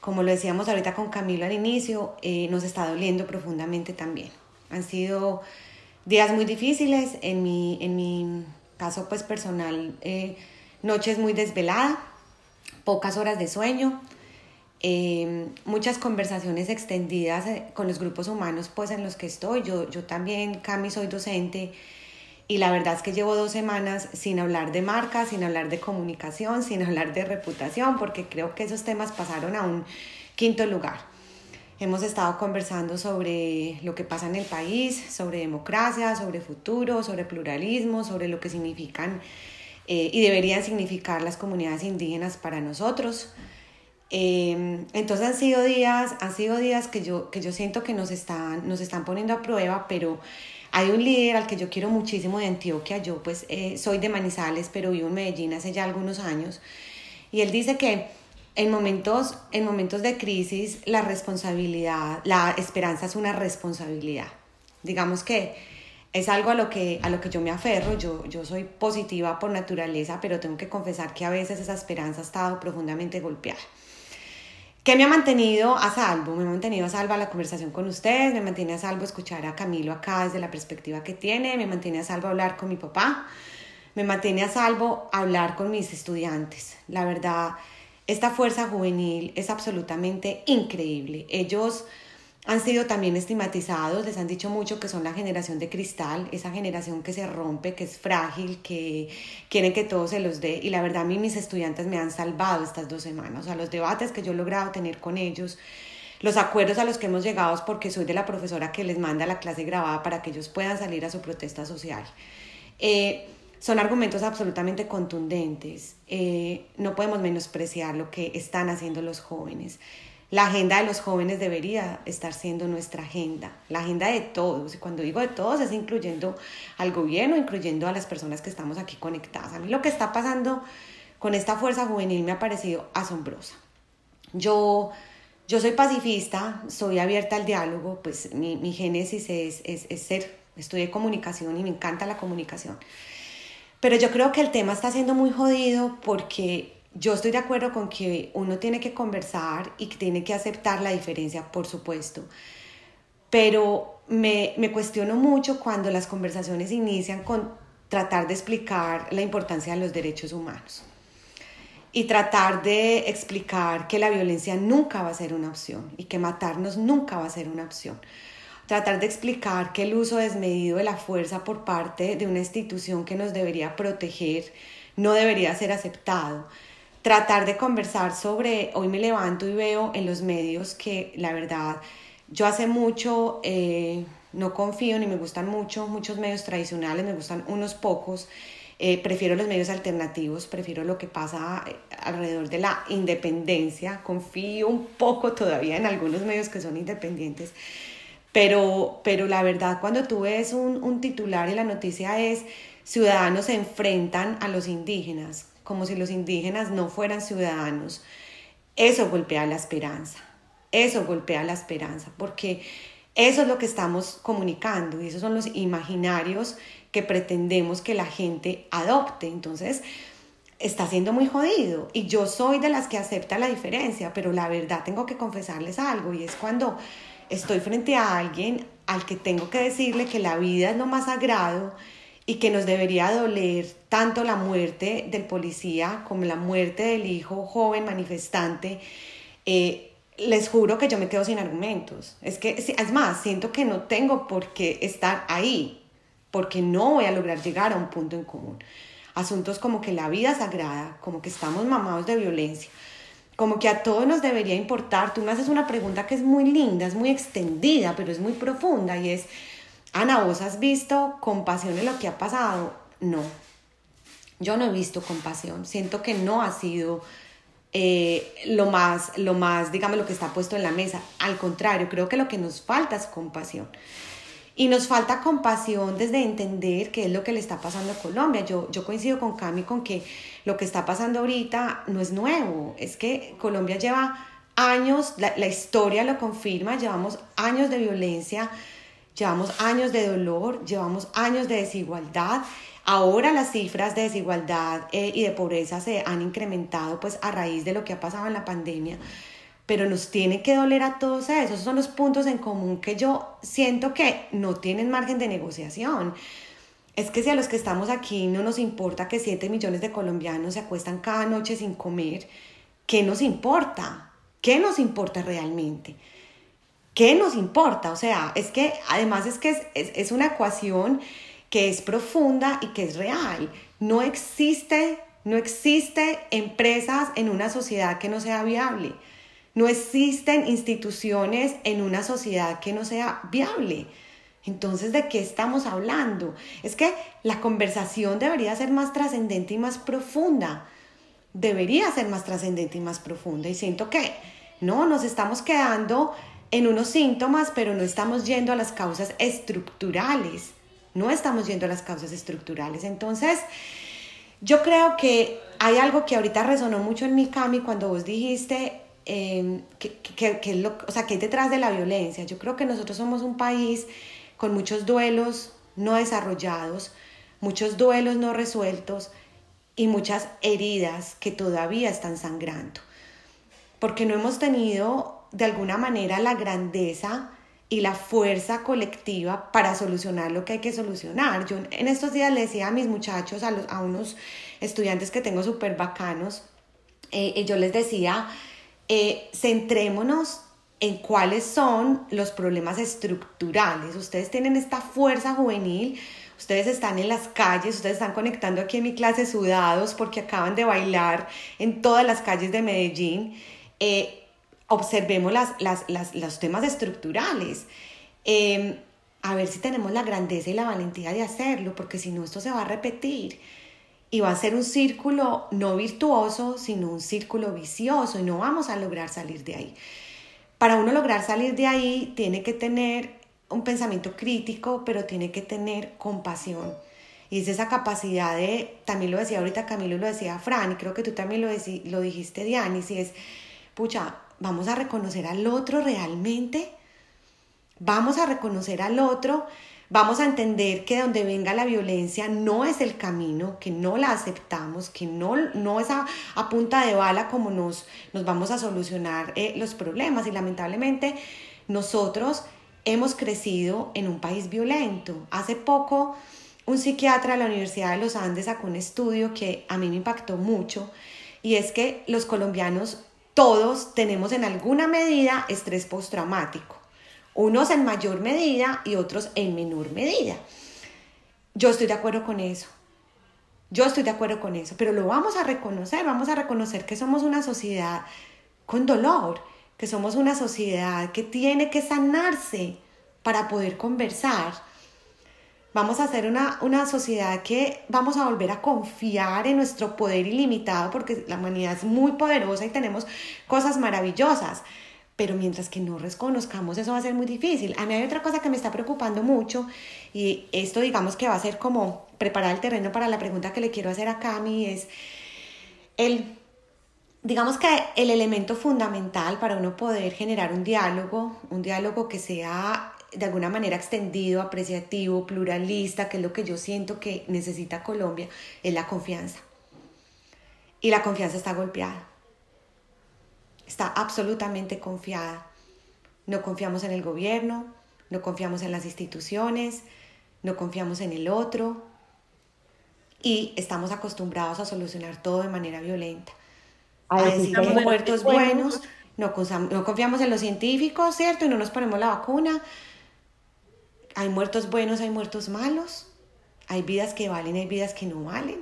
como lo decíamos ahorita con Camilo al inicio, eh, nos está doliendo profundamente también. Han sido días muy difíciles, en mi, en mi caso pues personal, eh, noches muy desveladas, pocas horas de sueño, eh, muchas conversaciones extendidas con los grupos humanos pues en los que estoy. Yo, yo también, Cami, soy docente y la verdad es que llevo dos semanas sin hablar de marca, sin hablar de comunicación, sin hablar de reputación, porque creo que esos temas pasaron a un quinto lugar. Hemos estado conversando sobre lo que pasa en el país, sobre democracia, sobre futuro, sobre pluralismo, sobre lo que significan eh, y deberían significar las comunidades indígenas para nosotros. Eh, entonces han sido días, han sido días que yo, que yo siento que nos están, nos están poniendo a prueba, pero hay un líder al que yo quiero muchísimo de Antioquia, yo pues eh, soy de Manizales, pero vivo en Medellín hace ya algunos años, y él dice que en momentos, en momentos de crisis la responsabilidad, la esperanza es una responsabilidad. Digamos que es algo a lo que, a lo que yo me aferro, yo, yo soy positiva por naturaleza, pero tengo que confesar que a veces esa esperanza ha estado profundamente golpeada. ¿Qué me ha mantenido a salvo? Me ha mantenido a salvo la conversación con ustedes, me mantiene a salvo escuchar a Camilo acá desde la perspectiva que tiene, me mantiene a salvo hablar con mi papá, me mantiene a salvo hablar con mis estudiantes. La verdad, esta fuerza juvenil es absolutamente increíble. Ellos han sido también estigmatizados, les han dicho mucho que son la generación de cristal, esa generación que se rompe, que es frágil, que quieren que todo se los dé. Y la verdad a mí mis estudiantes me han salvado estas dos semanas. O sea, los debates que yo he logrado tener con ellos, los acuerdos a los que hemos llegado porque soy de la profesora que les manda la clase grabada para que ellos puedan salir a su protesta social. Eh, son argumentos absolutamente contundentes. Eh, no podemos menospreciar lo que están haciendo los jóvenes. La agenda de los jóvenes debería estar siendo nuestra agenda, la agenda de todos. Y cuando digo de todos es incluyendo al gobierno, incluyendo a las personas que estamos aquí conectadas. A mí lo que está pasando con esta fuerza juvenil me ha parecido asombrosa. Yo, yo soy pacifista, soy abierta al diálogo, pues mi, mi génesis es, es, es ser, estudié comunicación y me encanta la comunicación. Pero yo creo que el tema está siendo muy jodido porque yo estoy de acuerdo con que uno tiene que conversar y que tiene que aceptar la diferencia, por supuesto. Pero me, me cuestiono mucho cuando las conversaciones inician con tratar de explicar la importancia de los derechos humanos y tratar de explicar que la violencia nunca va a ser una opción y que matarnos nunca va a ser una opción. Tratar de explicar que el uso desmedido de la fuerza por parte de una institución que nos debería proteger no debería ser aceptado tratar de conversar sobre, hoy me levanto y veo en los medios que la verdad, yo hace mucho eh, no confío ni me gustan mucho muchos medios tradicionales, me gustan unos pocos. Eh, prefiero los medios alternativos, prefiero lo que pasa eh, alrededor de la independencia, confío un poco todavía en algunos medios que son independientes, pero, pero la verdad cuando tú ves un, un titular y la noticia es ciudadanos se enfrentan a los indígenas, como si los indígenas no fueran ciudadanos, eso golpea la esperanza, eso golpea la esperanza, porque eso es lo que estamos comunicando y esos son los imaginarios que pretendemos que la gente adopte. Entonces, está siendo muy jodido. Y yo soy de las que acepta la diferencia, pero la verdad tengo que confesarles algo y es cuando estoy frente a alguien al que tengo que decirle que la vida es lo más sagrado y que nos debería doler tanto la muerte del policía como la muerte del hijo joven manifestante. Eh, les juro que yo me quedo sin argumentos. Es que, es más, siento que no tengo por qué estar ahí, porque no voy a lograr llegar a un punto en común. Asuntos como que la vida sagrada, como que estamos mamados de violencia, como que a todos nos debería importar. Tú me haces una pregunta que es muy linda, es muy extendida, pero es muy profunda y es, Ana, ¿vos has visto compasión en lo que ha pasado? No, yo no he visto compasión. Siento que no ha sido eh, lo, más, lo más, digamos, lo que está puesto en la mesa. Al contrario, creo que lo que nos falta es compasión. Y nos falta compasión desde entender qué es lo que le está pasando a Colombia. Yo, yo coincido con Cami con que lo que está pasando ahorita no es nuevo. Es que Colombia lleva años, la, la historia lo confirma, llevamos años de violencia, llevamos años de dolor, llevamos años de desigualdad Ahora las cifras de desigualdad eh, y de pobreza se han incrementado pues a raíz de lo que ha pasado en la pandemia, pero nos tiene que doler a todos esos. Esos son los puntos en común que yo siento que no tienen margen de negociación. Es que si a los que estamos aquí no nos importa que 7 millones de colombianos se acuestan cada noche sin comer, ¿qué nos importa? ¿Qué nos importa realmente? ¿Qué nos importa? O sea, es que además es que es, es, es una ecuación que es profunda y que es real. No existe, no existe empresas en una sociedad que no sea viable. No existen instituciones en una sociedad que no sea viable. Entonces, ¿de qué estamos hablando? Es que la conversación debería ser más trascendente y más profunda. Debería ser más trascendente y más profunda. Y siento que no, nos estamos quedando en unos síntomas, pero no estamos yendo a las causas estructurales no estamos yendo a las causas estructurales. Entonces, yo creo que hay algo que ahorita resonó mucho en mi, Cami, cuando vos dijiste em, que, que, lo, o sea, que hay detrás de la violencia. Yo creo que nosotros somos un país con muchos duelos no desarrollados, muchos duelos no resueltos y muchas heridas que todavía están sangrando. Porque no hemos tenido de alguna manera la grandeza y la fuerza colectiva para solucionar lo que hay que solucionar. Yo en estos días le decía a mis muchachos, a, los, a unos estudiantes que tengo súper bacanos, eh, yo les decía, eh, centrémonos en cuáles son los problemas estructurales. Ustedes tienen esta fuerza juvenil, ustedes están en las calles, ustedes están conectando aquí en mi clase sudados porque acaban de bailar en todas las calles de Medellín. Eh, observemos las, los temas estructurales. Em, a ver si tenemos la grandeza y la valentía de hacerlo, porque si no, esto se va a repetir. Y va a ser un círculo no virtuoso, sino un círculo vicioso y no vamos a lograr salir de ahí. Para uno lograr salir de ahí, tiene que tener un pensamiento crítico, pero tiene que tener compasión. Y es esa capacidad de, también lo decía ahorita Camilo, lo decía Fran, y creo que tú también lo, lo dijiste, Diane, si es, pucha, vamos a reconocer al otro realmente, vamos a reconocer al otro, vamos a entender que donde venga la violencia no es el camino, que no la aceptamos, que no, no es a, punta de bala como nos, nos vamos a solucionar eh, los problemas y lamentablemente nosotros hemos crecido en un país violento. Hace poco un psiquiatra de la Universidad de los Andes sacó un estudio que a mí me impactó mucho y es que los colombianos todos tenemos en alguna medida estrés postraumático, unos en mayor medida y otros en menor medida. Yo estoy de acuerdo con eso. Yo estoy de acuerdo con eso, pero lo vamos a reconocer, vamos a reconocer que somos una sociedad con dolor, que somos una sociedad que tiene que sanarse para poder conversar Vamos a ser una, una sociedad que vamos a volver a confiar en nuestro poder ilimitado porque la humanidad es muy poderosa y tenemos cosas maravillosas. Pero mientras que no reconozcamos eso va a ser muy difícil. A mí hay otra cosa que me está preocupando mucho y esto digamos que va a ser como preparar el terreno para la pregunta que le quiero hacer a Cami es el digamos que el elemento fundamental para uno poder generar un diálogo, un diálogo que sea de alguna manera extendido, apreciativo, pluralista, que es lo que yo siento que necesita Colombia, es la confianza. y la confianza está golpeada. Está absolutamente confiada. No confiamos en el gobierno, no confiamos en las instituciones, no confiamos en el otro y estamos acostumbrados a solucionar todo de manera violenta. A, decir que hay muertos buenos, no, no confiamos en los científicos, ¿cierto? Y no nos ponemos la vacuna. Hay muertos buenos, hay muertos malos. Hay vidas que valen, hay vidas que no valen.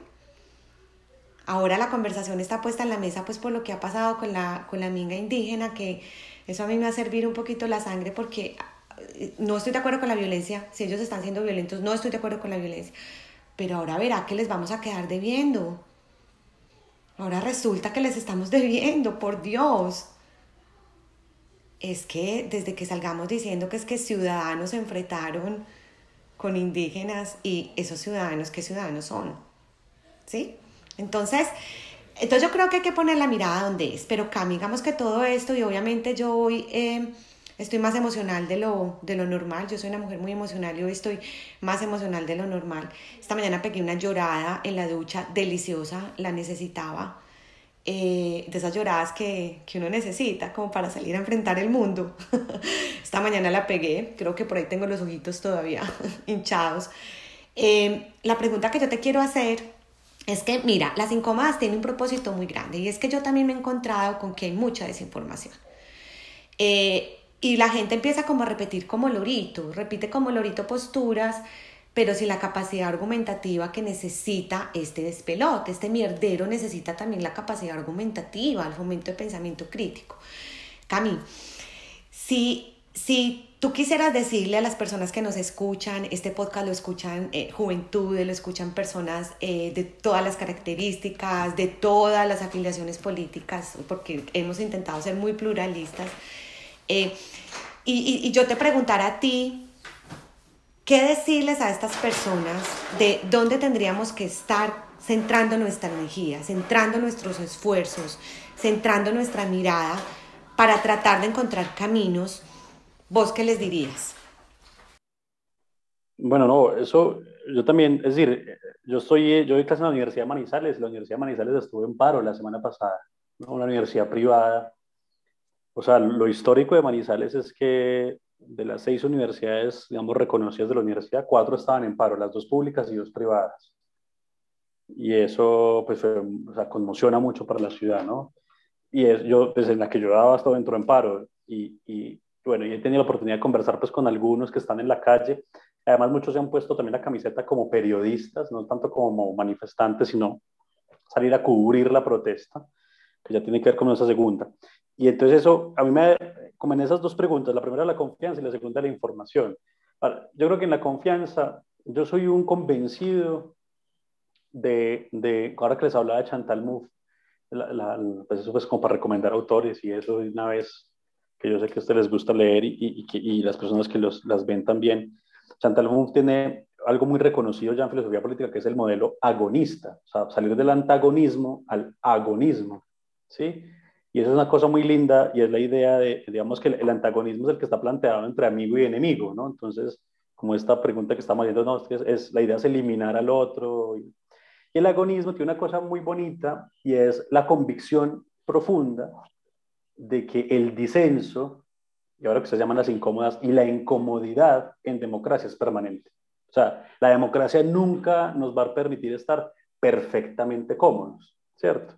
Ahora la conversación está puesta en la mesa pues por lo que ha pasado con la, con la minga indígena, que eso a mí me va a servir un poquito la sangre porque eh, no estoy de acuerdo con la violencia, si ellos están siendo violentos, no estoy de acuerdo con la violencia, pero ahora verá que les vamos a quedar debiendo. Ahora resulta que les estamos debiendo, por Dios. Es que desde que salgamos diciendo que es que ciudadanos se enfrentaron con indígenas y esos ciudadanos, ¿qué ciudadanos son? ¿Sí? Entonces, entonces yo creo que hay que poner la mirada donde es, pero digamos que todo esto y obviamente yo hoy eh, estoy más emocional de lo, de lo normal, yo soy una mujer muy emocional y hoy estoy más emocional de lo normal. Esta mañana pegué una llorada en la ducha, deliciosa, la necesitaba. Eh, de esas lloradas que, que, uno necesita como para salir a enfrentar el mundo. [laughs] Esta mañana la pegué, creo que por ahí tengo los ojitos todavía [laughs] hinchados. Eh, la pregunta que yo te quiero hacer es que, mira, las incómodas tienen un propósito muy grande y es que yo también me he encontrado con que hay mucha desinformación. Eh, y la gente empieza como a repetir como lorito, repite como lorito posturas, pero si la capacidad argumentativa que necesita este despelote, este mierdero necesita también la capacidad argumentativa, el fomento de pensamiento crítico. Cami, si, si tú quisieras decirle a las personas que nos escuchan, este podcast lo escuchan eh, juventudes, lo escuchan personas eh, de todas las características, de todas las afiliaciones políticas, porque hemos intentado ser muy pluralistas. Eh, y, y yo te preguntara a ti, ¿qué decirles a estas personas de dónde tendríamos que estar centrando nuestra energía, centrando nuestros esfuerzos, centrando nuestra mirada para tratar de encontrar caminos? ¿Vos qué les dirías? Bueno, no, eso yo también, es decir, yo estoy, yo doy en la Universidad de Manizales, la Universidad de Manizales estuvo en paro la semana pasada, una universidad privada. O sea, lo histórico de Manizales es que de las seis universidades, digamos, reconocidas de la universidad, cuatro estaban en paro, las dos públicas y dos privadas. Y eso, pues, conmociona mucho para la ciudad, ¿no? Y es, yo, desde la que yo daba, hasta dentro en paro. Y, y, bueno, y he tenido la oportunidad de conversar pues con algunos que están en la calle. Además, muchos se han puesto también la camiseta como periodistas, no tanto como manifestantes, sino salir a cubrir la protesta, que ya tiene que ver con esa segunda. Y entonces eso, a mí me, como en esas dos preguntas, la primera la confianza y la segunda la información. yo creo que en la confianza, yo soy un convencido de, de ahora que les hablaba de Chantal Mouffe, pues eso pues como para recomendar autores y eso una vez que yo sé que a ustedes les gusta leer y, y, y las personas que los, las ven también. Chantal Mouffe tiene algo muy reconocido ya en filosofía política, que es el modelo agonista, o sea, salir del antagonismo al agonismo, ¿sí? Y eso es una cosa muy linda y es la idea de, digamos, que el, antagonismo es el que está planteado entre amigo y enemigo, ¿no? Entonces, como esta pregunta que estamos haciendo, no, es, es, la idea es eliminar al otro. Y, y el agonismo tiene una cosa muy bonita y es la convicción profunda de que el disenso, y ahora que se llaman las incómodas, y la incomodidad en democracia es permanente. O sea, la democracia nunca nos va a permitir estar perfectamente cómodos, ¿cierto?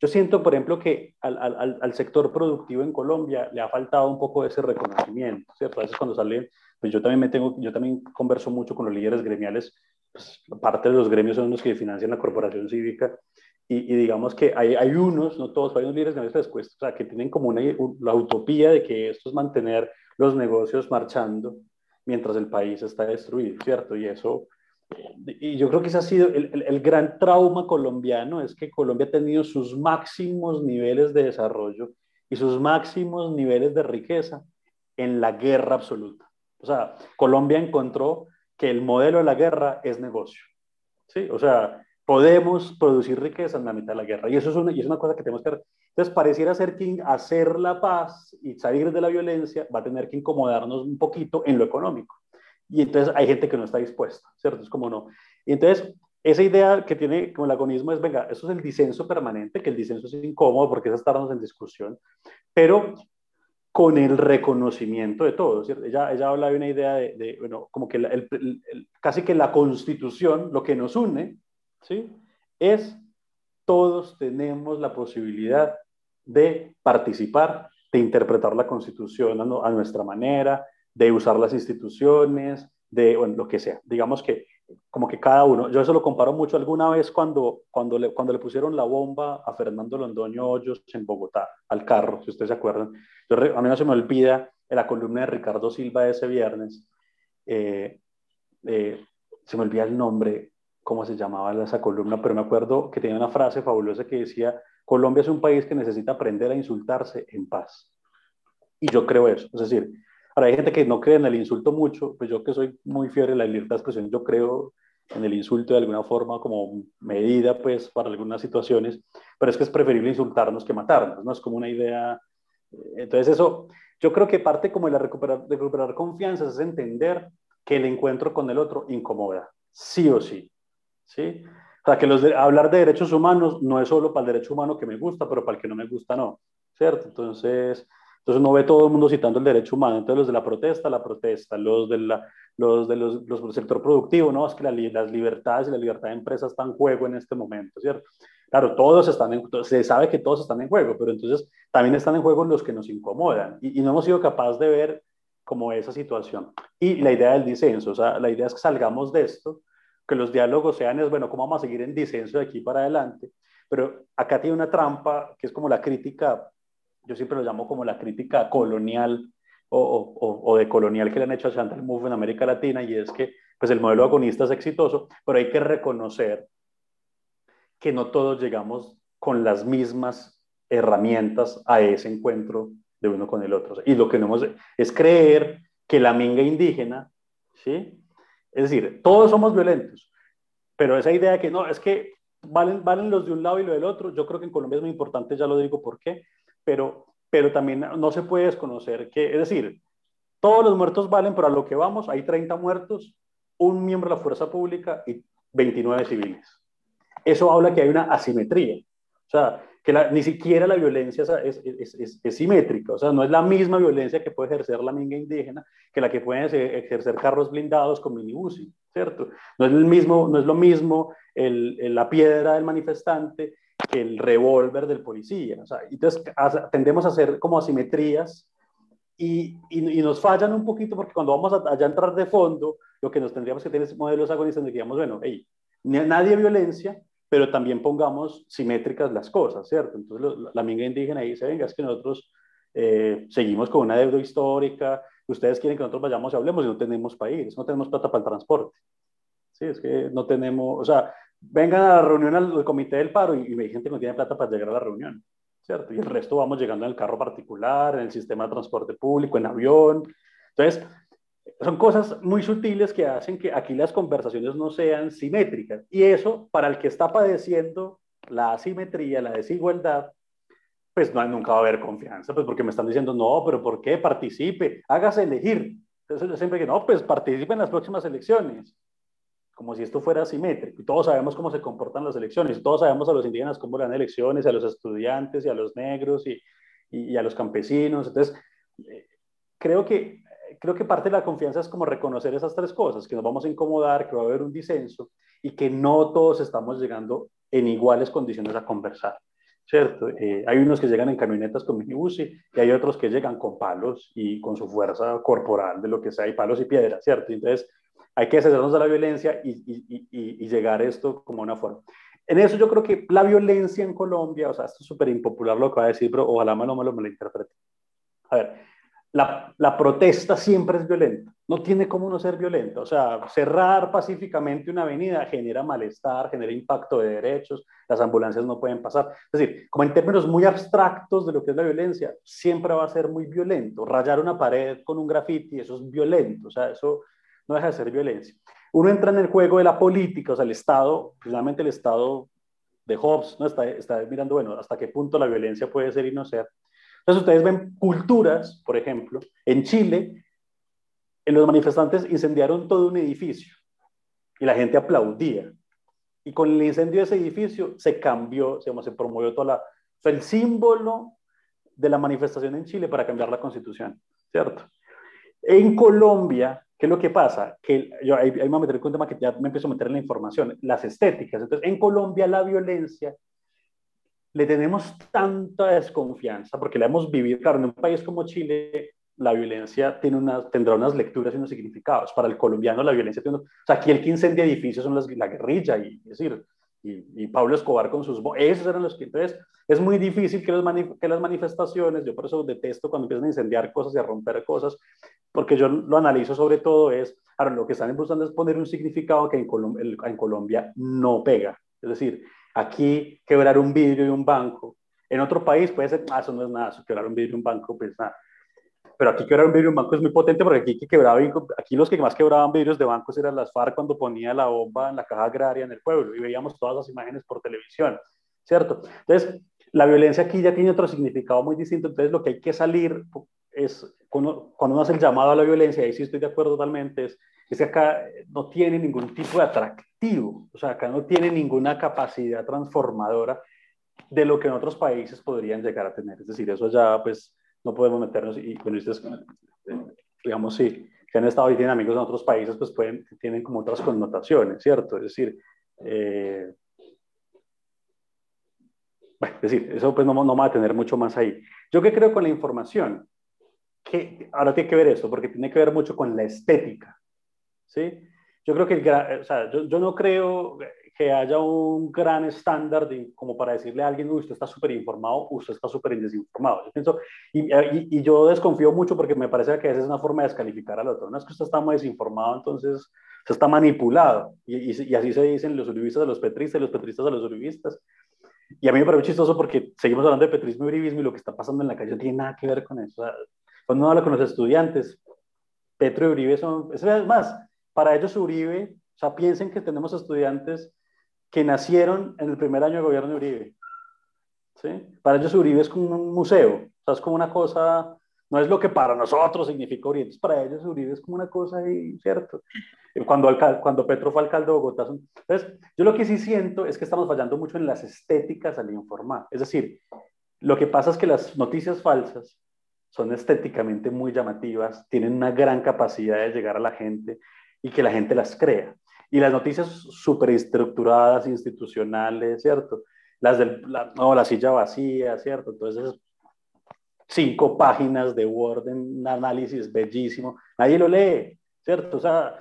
Yo siento, por ejemplo, que al, al, al, sector productivo en Colombia le ha faltado un poco ese reconocimiento, ¿cierto? A veces cuando salen, pues yo también me tengo, yo también converso mucho con los líderes gremiales, pues parte de los gremios son los que financian la corporación cívica, y, digamos que hay, hay, unos, no todos, hay unos líderes que les cuesta, o sea, que tienen como una, la utopía de que esto es mantener los negocios marchando mientras el país está destruido, ¿cierto? Y eso, y yo creo que ese ha sido el, el, gran trauma colombiano, es que Colombia ha tenido sus máximos niveles de desarrollo y sus máximos niveles de riqueza en la guerra absoluta. O sea, Colombia encontró que el modelo de la guerra es negocio, ¿sí? O sea, podemos producir riqueza en la mitad de la guerra. Y eso es una, y es una cosa que tenemos que... Entonces, pareciera ser que hacer la paz y salir de la violencia va a tener que incomodarnos un poquito en lo económico. Y entonces hay gente que no está dispuesta, ¿cierto? Es como no. Y entonces, esa idea que tiene como el agonismo es, venga, eso es el disenso permanente, que el disenso es incómodo porque es estarnos en discusión, pero con el reconocimiento de todos. Ella, ella habla de una idea de, bueno, como que casi que la constitución, lo que nos une, ¿sí? Es todos tenemos la posibilidad de participar, de interpretar la constitución a, nuestra manera, de usar las instituciones, de bueno, lo que sea. Digamos que como que cada uno, yo eso lo comparo mucho alguna vez cuando, cuando, le, cuando le pusieron la bomba a Fernando Londoño Hoyos en Bogotá, al carro, si ustedes se acuerdan. a mí no se me olvida en la columna de Ricardo Silva de ese viernes, eh, eh, se me olvida el nombre, cómo se llamaba esa columna, pero me acuerdo que tenía una frase fabulosa que decía, Colombia es un país que necesita aprender a insultarse en paz. Y yo creo eso, es decir, Ahora, hay gente que no cree en el insulto mucho, pues yo que soy muy fiel en la libertad de expresión, yo creo en el insulto de alguna forma como medida, pues, para algunas situaciones, pero es que es preferible insultarnos que matarnos, ¿no? Es como una idea. Entonces, eso, yo creo que parte como de la recuperar, de recuperar confianza es entender que el encuentro con el otro incomoda, sí o sí, ¿sí? O sea, que los hablar de derechos humanos no es solo para el derecho humano que me gusta, pero para el que no me gusta no, ¿cierto? Entonces, entonces uno ve todo el mundo citando el derecho humano. Entonces los de la protesta, la protesta, los, de la, los, de los, del sector productivo, no, es que las libertades y la libertad de empresa están en juego en este momento, ¿cierto? Claro, todos están en, se sabe que todos están en juego, pero entonces también están en juego los que nos incomodan y, no hemos sido capaces de ver como esa situación. Y la idea del disenso, o sea, la idea es que salgamos de esto, que los diálogos sean, es bueno, ¿cómo vamos a seguir en disenso de aquí para adelante? Pero acá tiene una trampa que es como la crítica yo siempre lo llamo como la crítica colonial o, o, o de colonial que le han hecho a Chantal Mouffe en América Latina, y es que pues el modelo agonista es exitoso, pero hay que reconocer que no todos llegamos con las mismas herramientas a ese encuentro de uno con el otro. Y lo que no hemos es creer que la minga indígena, ¿sí? Es decir, todos somos violentos, pero esa idea de que no, es que valen, valen los de un lado y lo del otro, yo creo que en Colombia es muy importante, ya lo digo por qué, pero, pero también no se puede desconocer que, es decir, todos los muertos valen, pero a lo que vamos, hay 30 muertos, un miembro de la fuerza pública y 29 civiles. Eso habla que hay una asimetría. O sea, que ni siquiera la violencia es, es, es, simétrica, o sea, no es la misma violencia que puede ejercer la minga indígena que la que pueden ejercer carros blindados con minibusi, ¿cierto? No es, el mismo, no es lo mismo el, la piedra del manifestante que el revólver del policía. O sea, entonces tendemos a hacer como asimetrías y, y, nos fallan un poquito porque cuando vamos a, allá entrar de fondo, lo que nos tendríamos que tener es modelos agonistas diríamos, bueno, hey, nadie violencia, pero también pongamos simétricas las cosas, ¿cierto? Entonces la minga indígena dice, venga, es que nosotros eh, seguimos con una deuda histórica, ustedes quieren que nosotros vayamos y hablemos y no tenemos país, no tenemos plata para el transporte. Sí, es que no tenemos, o sea, vengan a la reunión al, comité del paro y, y gente que no tiene plata para llegar a la reunión, ¿cierto? Y el resto vamos llegando en el carro particular, en el sistema de transporte público, en avión. Entonces, son cosas muy sutiles que hacen que aquí las conversaciones no sean simétricas. Y eso, para el que está padeciendo la asimetría, la desigualdad, pues no, nunca va a haber confianza, pues porque me están diciendo, no, pero ¿por qué? Participe, hágase elegir. Entonces yo siempre digo, no, pues participe en las próximas elecciones como si esto fuera simétrico. Y todos sabemos cómo se comportan las elecciones, todos sabemos a los indígenas cómo dan elecciones, a los estudiantes y a los negros y, y, a los campesinos. Entonces, eh, creo, que, creo que parte de la confianza es como reconocer esas tres cosas, que nos vamos a incomodar, que va a haber un disenso y que no todos estamos llegando en iguales condiciones a conversar. ¿Cierto? Eh, hay unos que llegan en camionetas con minibus y hay otros que llegan con palos y con su fuerza corporal, de lo que sea, y palos y piedras, ¿cierto? Entonces, hay que deshacernos de la violencia y, y, y, llegar a esto como una forma. En eso yo creo que la violencia en Colombia, o sea, esto es súper impopular lo que va a decir, pero ojalá no me lo, me lo interprete. A ver, la, la, protesta siempre es violenta, no tiene cómo no ser violenta. O sea, cerrar pacíficamente una avenida genera malestar, genera impacto de derechos, las ambulancias no pueden pasar. Es decir, como en términos muy abstractos de lo que es la violencia, siempre va a ser muy violento. Rayar una pared con un graffiti, eso es violento, o sea, eso no deja de ser violencia. Uno entra en el juego de la política, o sea, el Estado, finalmente el Estado de Hobbes, ¿no? está, está mirando, bueno, hasta qué punto la violencia puede ser y no ser. Entonces ustedes ven culturas, por ejemplo, en Chile, en los manifestantes incendiaron todo un edificio y la gente aplaudía. Y con el incendio de ese edificio se cambió, se, se promovió toda la... Fue el símbolo de la manifestación en Chile para cambiar la constitución, ¿cierto? En Colombia, ¿qué es lo que pasa? Que yo ahí, me voy a meter un tema que ya me empiezo a meter en la información, las estéticas. Entonces, en Colombia la violencia le tenemos tanta desconfianza porque la hemos vivido, claro, en un país como Chile, la violencia tiene unas, tendrá unas lecturas y unos significados. Para el colombiano la violencia tiene o sea, aquí el que incendia edificios son las, la guerrilla y, es decir, y, y, Pablo Escobar con sus... Esos eran los que... Entonces, es muy difícil que, los que las manifestaciones, yo por eso detesto cuando empiezan a incendiar cosas y a romper cosas, porque yo lo analizo sobre todo es, ahora lo que están buscando es poner un significado que en, en Colombia no pega. Es decir, aquí quebrar un vidrio de un banco, en otro país puede ser, ah, eso no es nada, eso, quebrar un vidrio de un banco, pues nada pero aquí quebrar un vidrio banco es muy potente porque aquí, que quebraba, aquí los que más quebraban vidrios de bancos eran las FARC cuando ponía la bomba en la caja agraria en el pueblo y veíamos todas las imágenes por televisión, ¿cierto? Entonces, la violencia aquí ya tiene otro significado muy distinto, entonces lo que hay que salir es, cuando, cuando uno hace el llamado a la violencia, ahí sí estoy de acuerdo totalmente, es, es que acá no tiene ningún tipo de atractivo, o sea, acá no tiene ninguna capacidad transformadora de lo que en otros países podrían llegar a tener, es decir, eso ya pues no podemos meternos y ustedes, digamos, sí, que han estado y tienen amigos en otros países, pues pueden, tienen como otras connotaciones, ¿cierto? Es decir, eh, es decir, eso pues no, no va a tener mucho más ahí. Yo que creo con la información, que ahora tiene que ver eso, porque tiene que ver mucho con la estética, ¿sí? Yo creo que, o sea, yo, yo no creo que haya un gran estándar de, como para decirle a alguien, usted está súper informado, usted está súper desinformado. Yo pienso, y, y, yo desconfío mucho porque me parece que esa es una forma de descalificar al otro. No es que usted está muy desinformado, entonces se está manipulado. Y, y, así se dicen los uribistas a los petristas y los petristas a los uribistas. Y a mí me parece chistoso porque seguimos hablando de petrismo y uribismo y lo que está pasando en la calle no tiene nada que ver con eso. cuando uno habla con los estudiantes, Petro y Uribe son, es más, para ellos Uribe, o sea, piensen que tenemos estudiantes que nacieron en el primer año de gobierno de Uribe. ¿sí? Para ellos Uribe es como un museo, o sea, es como una cosa, no es lo que para nosotros significa Uribe, para ellos Uribe es como una cosa ahí, ¿cierto? Cuando, cuando Petro fue alcalde de Bogotá. Entonces, yo lo que sí siento es que estamos fallando mucho en las estéticas al informar. Es decir, lo que pasa es que las noticias falsas son estéticamente muy llamativas, tienen una gran capacidad de llegar a la gente y que la gente las crea. Y las noticias superestructuradas, institucionales, ¿cierto? Las del, no, la silla vacía, ¿cierto? Entonces, cinco páginas de Word en análisis bellísimo, nadie lo lee, ¿cierto? O sea,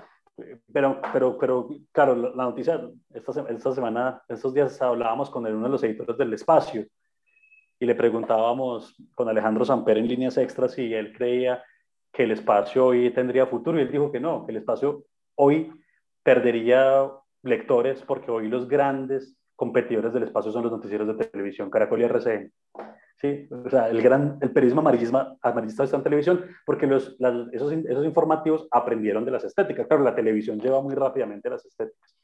pero, pero, pero claro, la noticia, esta, esta semana, estos días hablábamos con uno de los editores del espacio y le preguntábamos con Alejandro Samper en líneas extras si él creía que el espacio hoy tendría futuro y él dijo que no, que el espacio hoy perdería lectores porque hoy los grandes competidores del espacio son los noticieros de televisión, Caracol y RCN. ¿sí? O sea, el, gran, el periodismo amarillista, amarillista está en televisión porque esos, esos informativos aprendieron de las estéticas. Claro, la televisión lleva muy rápidamente las estéticas.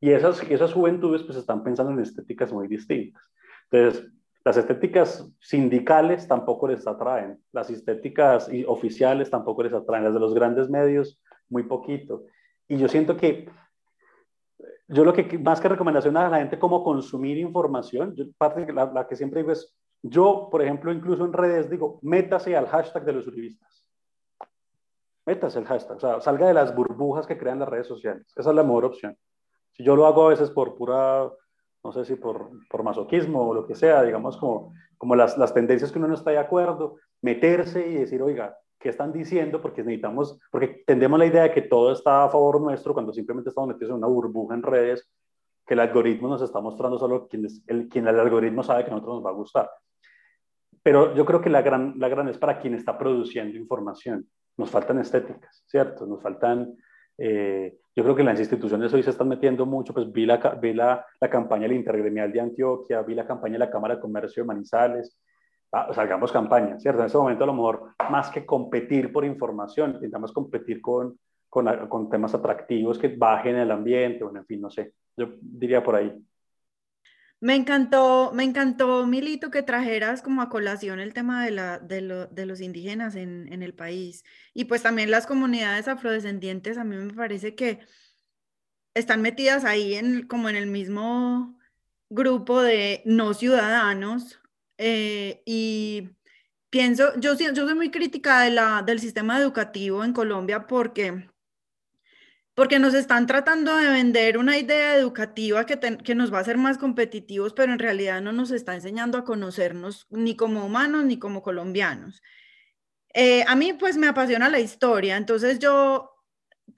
Y esas, esas juventudes pues están pensando en estéticas muy distintas. Entonces, las estéticas sindicales tampoco les atraen, las estéticas oficiales tampoco les atraen, las de los grandes medios muy poquito. Y yo siento que yo lo que más que recomendación a la gente cómo consumir información, yo, parte de la, que siempre digo es, yo, por ejemplo, incluso en redes digo, métase al hashtag de los uribistas. Métase el hashtag, o sea, salga de las burbujas que crean las redes sociales. Esa es la mejor opción. Si yo lo hago a veces por pura, no sé si por, por masoquismo o lo que sea, digamos como, como las, las tendencias que uno no está de acuerdo, meterse y decir, oiga, qué están diciendo, porque necesitamos, porque tendemos la idea de que todo está a favor nuestro cuando simplemente estamos metidos en una burbuja en redes, que el algoritmo nos está mostrando solo quien, el, quien el algoritmo sabe que a nosotros nos va a gustar. Pero yo creo que la gran, la gran es para quien está produciendo información. Nos faltan estéticas, ¿cierto? Nos faltan... Eh, yo creo que las instituciones hoy se están metiendo mucho, pues vi la, vi la, la campaña del Intergremial de Antioquia, vi la campaña de la Cámara de Comercio de Manizales, Ah, salgamos campaña, ¿cierto? En ese momento a lo mejor más que competir por información, intentamos competir con, con, con temas atractivos que bajen el ambiente, bueno, en fin, no sé, yo diría por ahí. Me encantó, me encantó, Milito, que trajeras como a colación el tema de, la, de, lo, de los indígenas en, en, el país y pues también las comunidades afrodescendientes. A mí me parece que están metidas ahí en, como en el mismo grupo de no ciudadanos eh, y pienso, yo, yo soy muy crítica de la, del sistema educativo en Colombia porque, porque nos están tratando de vender una idea educativa que, que nos va a hacer más competitivos, pero en realidad no nos está enseñando a conocernos ni como humanos ni como colombianos. Eh, a mí pues me apasiona la historia, entonces yo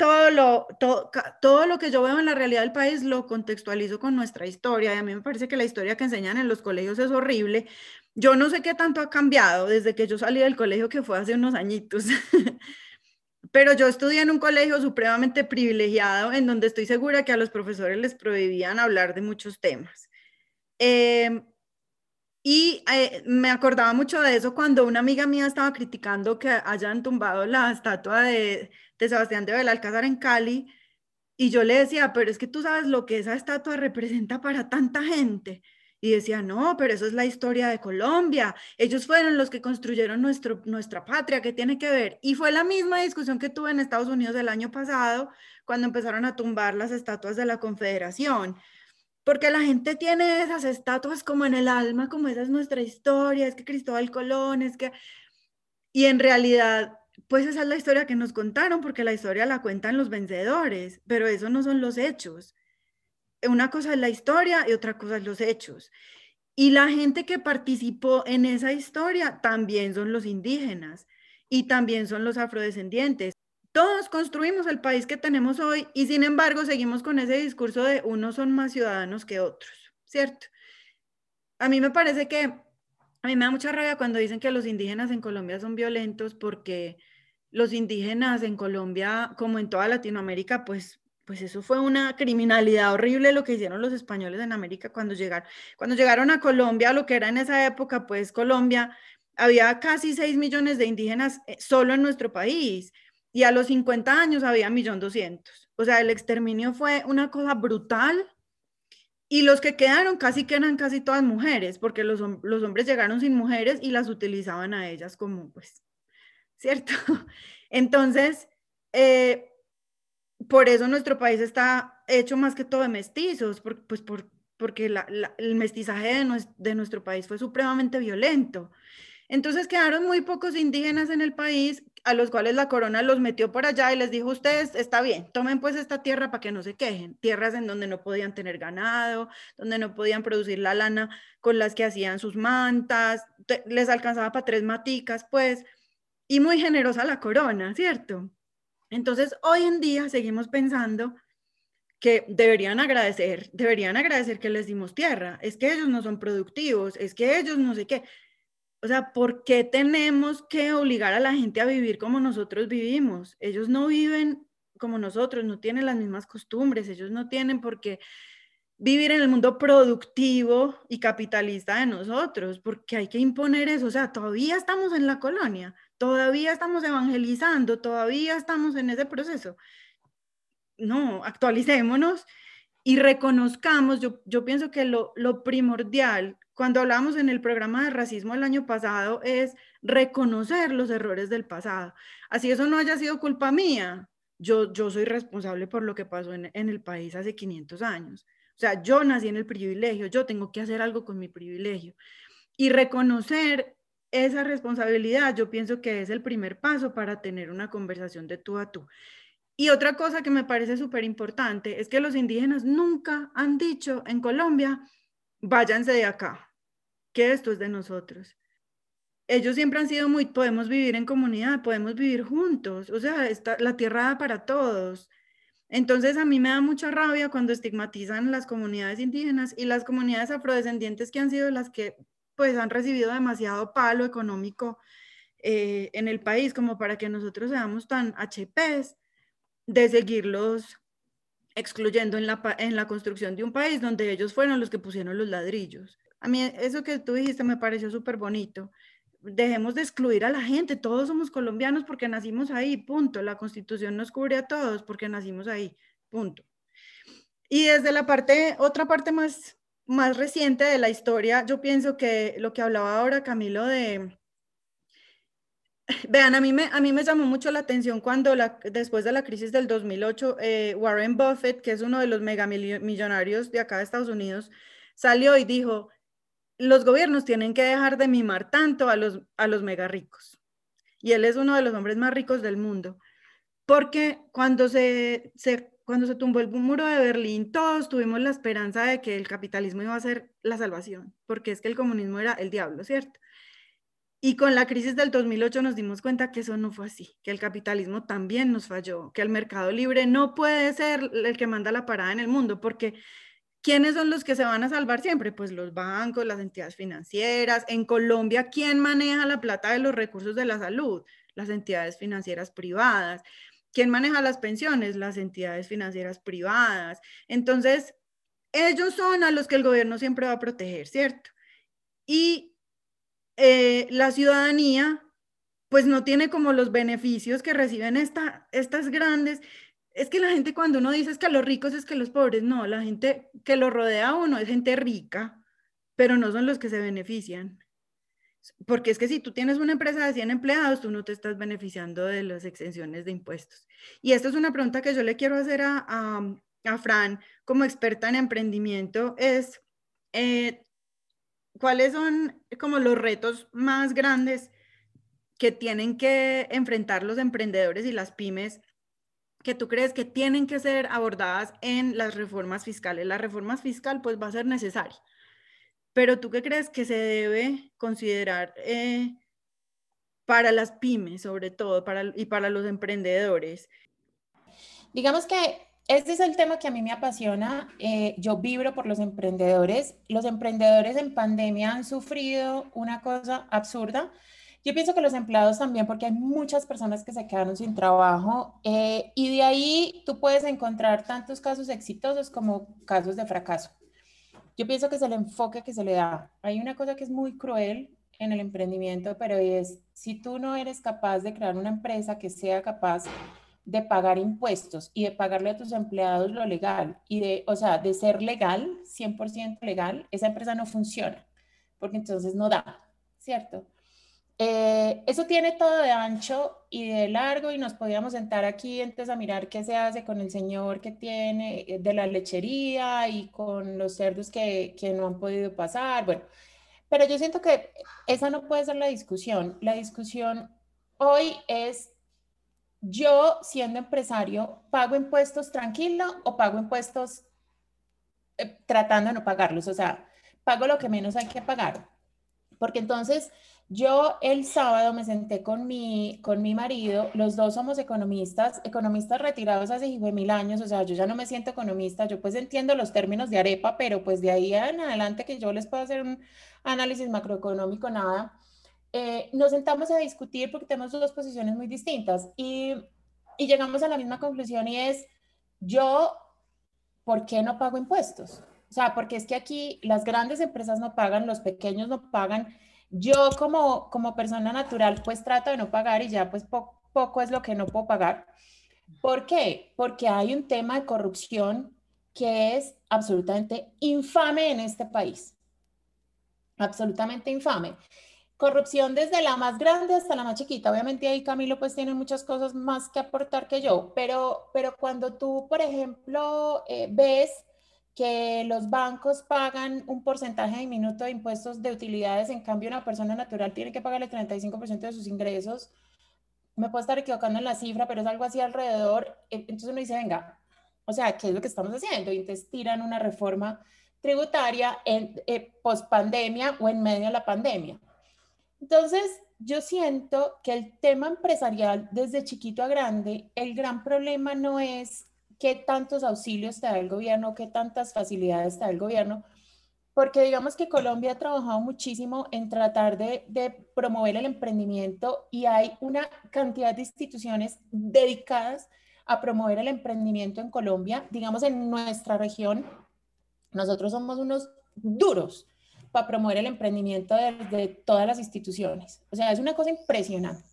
todo lo, todo, todo lo que yo veo en la realidad del país lo contextualizo con nuestra historia y a mí me parece que la historia que enseñan en los colegios es horrible. Yo no sé qué tanto ha cambiado desde que yo salí del colegio, que fue hace unos añitos, [laughs] pero yo estudié en un colegio supremamente privilegiado en donde estoy segura que a los profesores les prohibían hablar de muchos temas. Eh, y eh, me acordaba mucho de eso cuando una amiga mía estaba criticando que hayan tumbado la estatua de, de Sebastián de Belalcázar en Cali. Y yo le decía, pero es que tú sabes lo que esa estatua representa para tanta gente. Y decía, no, pero eso es la historia de Colombia. Ellos fueron los que construyeron nuestro, nuestra patria, ¿qué tiene que ver? Y fue la misma discusión que tuve en Estados Unidos el año pasado, cuando empezaron a tumbar las estatuas de la Confederación porque la gente tiene esas estatuas como en el alma, como esa es nuestra historia, es que Cristóbal Colón, es que... Y en realidad, pues esa es la historia que nos contaron, porque la historia la cuentan los vencedores, pero eso no son los hechos. Una cosa es la historia y otra cosa es los hechos. Y la gente que participó en esa historia también son los indígenas y también son los afrodescendientes. Todos construimos el país que tenemos hoy y sin embargo seguimos con ese discurso de unos son más ciudadanos que otros, ¿cierto? A mí me parece que, a mí me da mucha rabia cuando dicen que los indígenas en Colombia son violentos porque los indígenas en Colombia, como en toda Latinoamérica, pues, pues eso fue una criminalidad horrible lo que hicieron los españoles en América cuando llegaron. Cuando llegaron a Colombia, lo que era en esa época, pues Colombia, había casi 6 millones de indígenas eh, solo en nuestro país y a los 50 años había 1.200.000. O sea, el exterminio fue una cosa brutal y los que quedaron casi que eran casi todas mujeres, porque los, los hombres llegaron sin mujeres y las utilizaban a ellas como, pues, ¿cierto? [laughs] Entonces, eh, por eso nuestro país está hecho más que todo de mestizos, pues por, porque el mestizaje de, de nuestro país fue supremamente violento. Entonces quedaron muy pocos indígenas en el país a los cuales la corona los metió por allá y les dijo, ustedes, está bien, tomen pues esta tierra para que no se quejen, tierras en donde no podían tener ganado, donde no podían producir la lana con las que hacían sus mantas, les alcanzaba para tres maticas, pues, y muy generosa la corona, ¿cierto? Entonces, hoy en día seguimos pensando que deberían agradecer, deberían agradecer que les dimos tierra, es que ellos no son productivos, es que ellos no sé qué, o sea, ¿por qué tenemos que obligar a la gente a vivir como nosotros vivimos? Ellos no viven como nosotros, no tienen las mismas costumbres, ellos no tienen por qué vivir en el mundo productivo y capitalista de nosotros, porque hay que imponer eso. O sea, todavía estamos en la colonia, todavía estamos evangelizando, todavía estamos en ese proceso. No, actualicémonos y reconozcamos, yo, yo pienso que lo, lo primordial cuando hablamos en el programa de racismo el año pasado es reconocer los errores del pasado. Así eso no haya sido culpa mía, yo, yo soy responsable por lo que pasó en, en el país hace 500 años. O sea, yo nací en el privilegio, yo tengo que hacer algo con mi privilegio. Y reconocer esa responsabilidad, yo pienso que es el primer paso para tener una conversación de tú a tú. Y otra cosa que me parece súper importante es que los indígenas nunca han dicho en Colombia, váyanse de acá que esto es de nosotros. Ellos siempre han sido muy, podemos vivir en comunidad, podemos vivir juntos, o sea, está, la tierra da para todos. Entonces a mí me da mucha rabia cuando estigmatizan las comunidades indígenas y las comunidades afrodescendientes que han sido las que pues han recibido demasiado palo económico eh, en el país como para que nosotros seamos tan HPs de seguirlos excluyendo en la, en la construcción de un país donde ellos fueron los que pusieron los ladrillos. A mí eso que tú dijiste me pareció súper bonito. Dejemos de excluir a la gente, todos somos colombianos porque nacimos ahí, punto. La constitución nos cubre a todos porque nacimos ahí, punto. Y desde la parte, otra parte más, más reciente de la historia, yo pienso que lo que hablaba ahora Camilo de, [sighs] Vean, a mí me, a mí me llamó mucho la atención cuando la, después de la crisis del 2008, eh, Warren Buffett, que es uno de los megamillonarios de acá de Estados Unidos, salió y dijo, los gobiernos tienen que dejar de mimar tanto a los, a los mega ricos. Y él es uno de los hombres más ricos del mundo. Porque cuando se, se, cuando se tumbó el muro de Berlín, todos tuvimos la esperanza de que el capitalismo iba a ser la salvación, porque es que el comunismo era el diablo, ¿cierto? Y con la crisis del 2008 nos dimos cuenta que eso no fue así, que el capitalismo también nos falló, que el mercado libre no puede ser el que manda la parada en el mundo, porque ¿quiénes son los que se van a salvar siempre? Pues los bancos, las entidades financieras. En Colombia, ¿quién maneja la plata de los recursos de la salud? Las entidades financieras privadas. ¿Quién maneja las pensiones? Las entidades financieras privadas. Entonces, ellos son a los que el gobierno siempre va a proteger, ¿cierto? Y eh, la ciudadanía pues no tiene como los beneficios que reciben esta, estas grandes. Es que la gente cuando uno dice es que los ricos es que los pobres, no, la gente que lo rodea a uno es gente rica, pero no son los que se benefician. Porque es que si tú tienes una empresa de 100 empleados, tú no te estás beneficiando de las exenciones de impuestos. Y esta es una pregunta que yo le quiero hacer a, a, Fran como experta en emprendimiento, es, eh, ¿cuáles son como los retos más grandes que tienen que enfrentar los emprendedores y las pymes que tú crees que tienen que ser abordadas en las reformas fiscales? La reforma fiscal pues va a ser necesaria, pero tú qué crees que se debe considerar eh, para las pymes sobre todo para, y para los emprendedores? Digamos que este es el tema que a mí me apasiona. Eh, yo vibro por los emprendedores. Los emprendedores en pandemia han sufrido una cosa absurda. Yo pienso que los empleados también, porque hay muchas personas que se quedaron sin trabajo eh, y de ahí tú puedes encontrar tantos casos exitosos como casos de fracaso. Yo pienso que es el enfoque que se le da. Hay una cosa que es muy cruel en el emprendimiento, pero es si tú no eres capaz de crear una empresa que sea capaz de pagar impuestos y de pagarle a tus empleados lo legal y de, o sea, de ser legal, 100% legal, esa empresa no funciona, porque entonces no da, ¿cierto? Eh, eso tiene todo de ancho y de largo y nos podíamos sentar aquí antes a mirar qué se hace con el señor que tiene eh, de la lechería y con los cerdos que, que no han podido pasar, bueno, pero yo siento que esa no puede ser la discusión. La discusión hoy es yo siendo empresario, ¿pago impuestos tranquilo o pago impuestos eh, tratando de no pagarlos? O sea, pago lo que menos hay que pagar. Porque entonces yo el sábado me senté con mi, con mi marido, los dos somos economistas, economistas retirados hace mil años, o sea, yo ya no me siento economista, yo pues entiendo los términos de arepa, pero pues de ahí en adelante que yo les puedo hacer un análisis macroeconómico, nada. Eh, nos sentamos a discutir porque tenemos dos posiciones muy distintas y, y llegamos a la misma conclusión y es, yo, ¿por qué no pago impuestos? O sea, porque es que aquí las grandes empresas no pagan, los pequeños no pagan. Yo como, como persona natural pues trato de no pagar y ya pues poco es lo que no puedo pagar. ¿Por qué? Porque hay un tema de corrupción que es absolutamente infame en este país. Absolutamente infame. Corrupción desde la más grande hasta la más chiquita. Obviamente ahí Camilo pues tiene muchas cosas más que aportar que yo, pero, pero cuando tú, por ejemplo, eh, ves que los bancos pagan un porcentaje diminuto de impuestos de utilidades, en cambio una persona natural tiene que pagarle 35% de sus ingresos, me puedo estar equivocando en la cifra, pero es algo así alrededor, e, entonces uno dice, venga, o sea, ¿qué es lo que estamos haciendo? Y entonces tiran una reforma tributaria en eh, post pandemia o en medio de la pandemia. Entonces, yo siento que el tema empresarial, desde chiquito a grande, el gran problema no es qué tantos auxilios te da el gobierno, qué tantas facilidades te da el gobierno, porque digamos que Colombia ha trabajado muchísimo en tratar de, promover el emprendimiento y hay una cantidad de instituciones dedicadas a promover el emprendimiento en Colombia. Digamos, en nuestra región, nosotros somos unos duros para promover el emprendimiento de, todas las instituciones. O sea, es una cosa impresionante.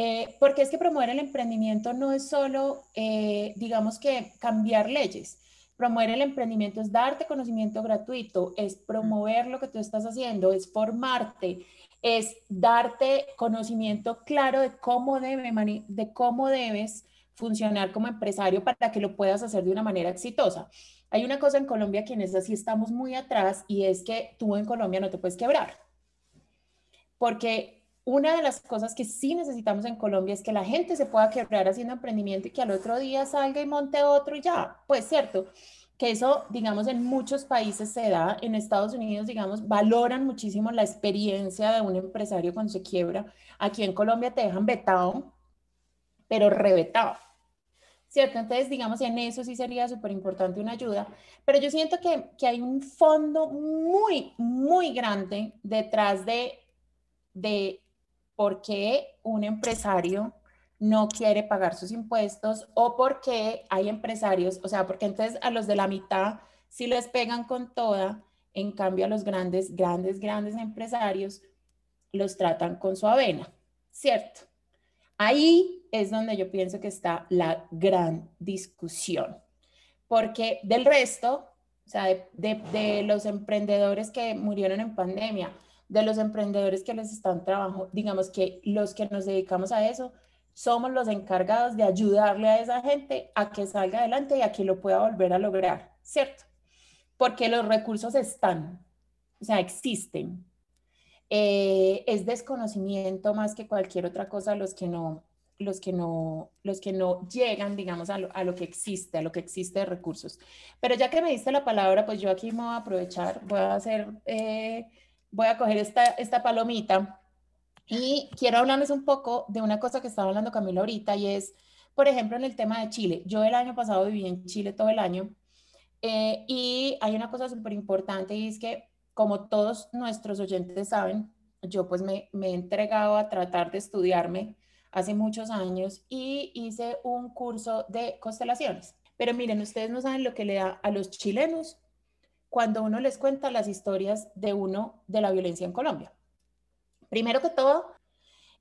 Eh, porque es que promover el emprendimiento no es solo, eh, digamos que, cambiar leyes. Promover el emprendimiento es darte conocimiento gratuito, es promover lo que tú estás haciendo, es formarte, es darte conocimiento claro de cómo, debe, de cómo debes funcionar como empresario para que lo puedas hacer de una manera exitosa. Hay una cosa en Colombia que en esa sí estamos muy atrás y es que tú en Colombia no te puedes quebrar. Porque una de las cosas que sí necesitamos en Colombia es que la gente se pueda quebrar haciendo emprendimiento y que al otro día salga y monte otro y ya. Pues cierto, que eso, digamos, en muchos países se da. En Estados Unidos, digamos, valoran muchísimo la experiencia de un empresario cuando se quiebra. Aquí en Colombia te dejan vetado, pero revetado. ¿cierto? Entonces, digamos, en eso sí sería súper importante una ayuda, pero yo siento que, que, hay un fondo muy, muy grande detrás de, de por qué un empresario no quiere pagar sus impuestos o por qué hay empresarios, o sea, porque entonces a los de la mitad sí les pegan con toda, en cambio a los grandes, grandes, grandes empresarios los tratan con su avena, ¿cierto? Ahí es donde yo pienso que está la gran discusión, porque del resto, o sea, de, los emprendedores que murieron en pandemia, de los emprendedores que les están trabajando, digamos que los que nos dedicamos a eso, somos los encargados de ayudarle a esa gente a que salga adelante y a que lo pueda volver a lograr, ¿cierto? Porque los recursos están, o sea, existen. Eh, es desconocimiento más que cualquier otra cosa los que no, los que no, los que no llegan, digamos, a lo, que existe, a lo que existe de recursos. Pero ya que me diste la palabra, pues yo aquí me voy a aprovechar, voy a hacer, eh, voy a coger esta, esta palomita y quiero hablarles un poco de una cosa que estaba hablando Camilo ahorita y es, por ejemplo, en el tema de Chile. Yo el año pasado viví en Chile todo el año eh, y hay una cosa súper importante y es que, como todos nuestros oyentes saben, yo pues me, me he entregado a tratar de estudiarme hace muchos años y hice un curso de constelaciones. Pero miren, ustedes no saben lo que le da a los chilenos cuando uno les cuenta las historias de uno de la violencia en Colombia. Primero que todo,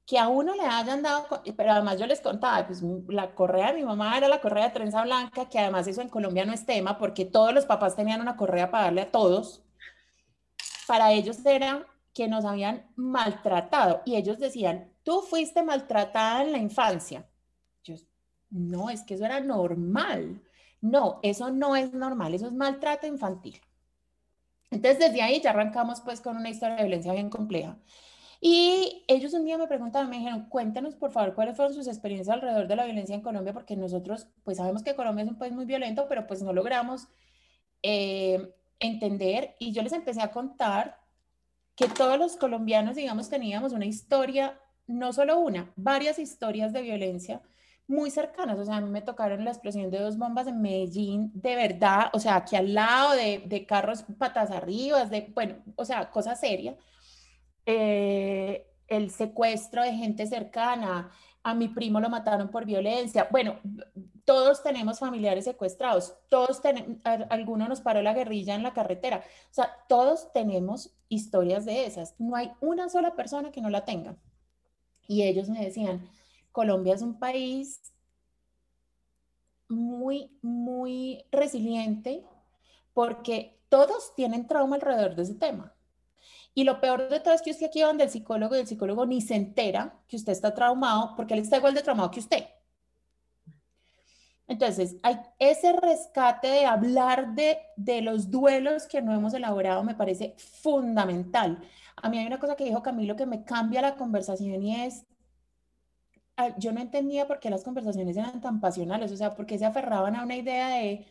que a uno le hayan dado, pero además yo les contaba, pues la correa de mi mamá era la correa de trenza blanca, que además eso en Colombia no es tema porque todos los papás tenían una correa para darle a todos. Para ellos era que nos habían maltratado y ellos decían, tú fuiste maltratada en la infancia. Yo, no, es que eso era normal. No, eso no es normal, eso es maltrato infantil. Entonces, desde ahí ya arrancamos pues con una historia de violencia bien compleja. Y ellos un día me preguntaban, me dijeron, cuéntanos por favor cuáles fueron sus experiencias alrededor de la violencia en Colombia, porque nosotros pues sabemos que Colombia es un país muy violento, pero pues no logramos eh, entender. Y yo les empecé a contar que todos los colombianos, digamos, teníamos una historia no solo una, varias historias de violencia muy cercanas. O sea, a mí me tocaron la explosión de dos bombas en Medellín, de verdad, o sea, aquí al lado de, de carros patas arriba, de, bueno, o sea, cosa seria. Eh, el secuestro de gente cercana, a mi primo lo mataron por violencia. Bueno, todos tenemos familiares secuestrados, todos tenemos, alguno nos paró la guerrilla en la carretera. O sea, todos tenemos historias de esas. No hay una sola persona que no la tenga. Y ellos me decían, Colombia es un país muy, muy resiliente porque todos tienen trauma alrededor de ese tema. Y lo peor de todo es que usted aquí va donde el psicólogo y el psicólogo ni se entera que usted está traumado porque él está igual de traumado que usted. Entonces, hay ese rescate de hablar de, de los duelos que no hemos elaborado me parece fundamental. A mí hay una cosa que dijo Camilo que me cambia la conversación y es, yo no entendía por qué las conversaciones eran tan pasionales, o sea, por qué se aferraban a una idea de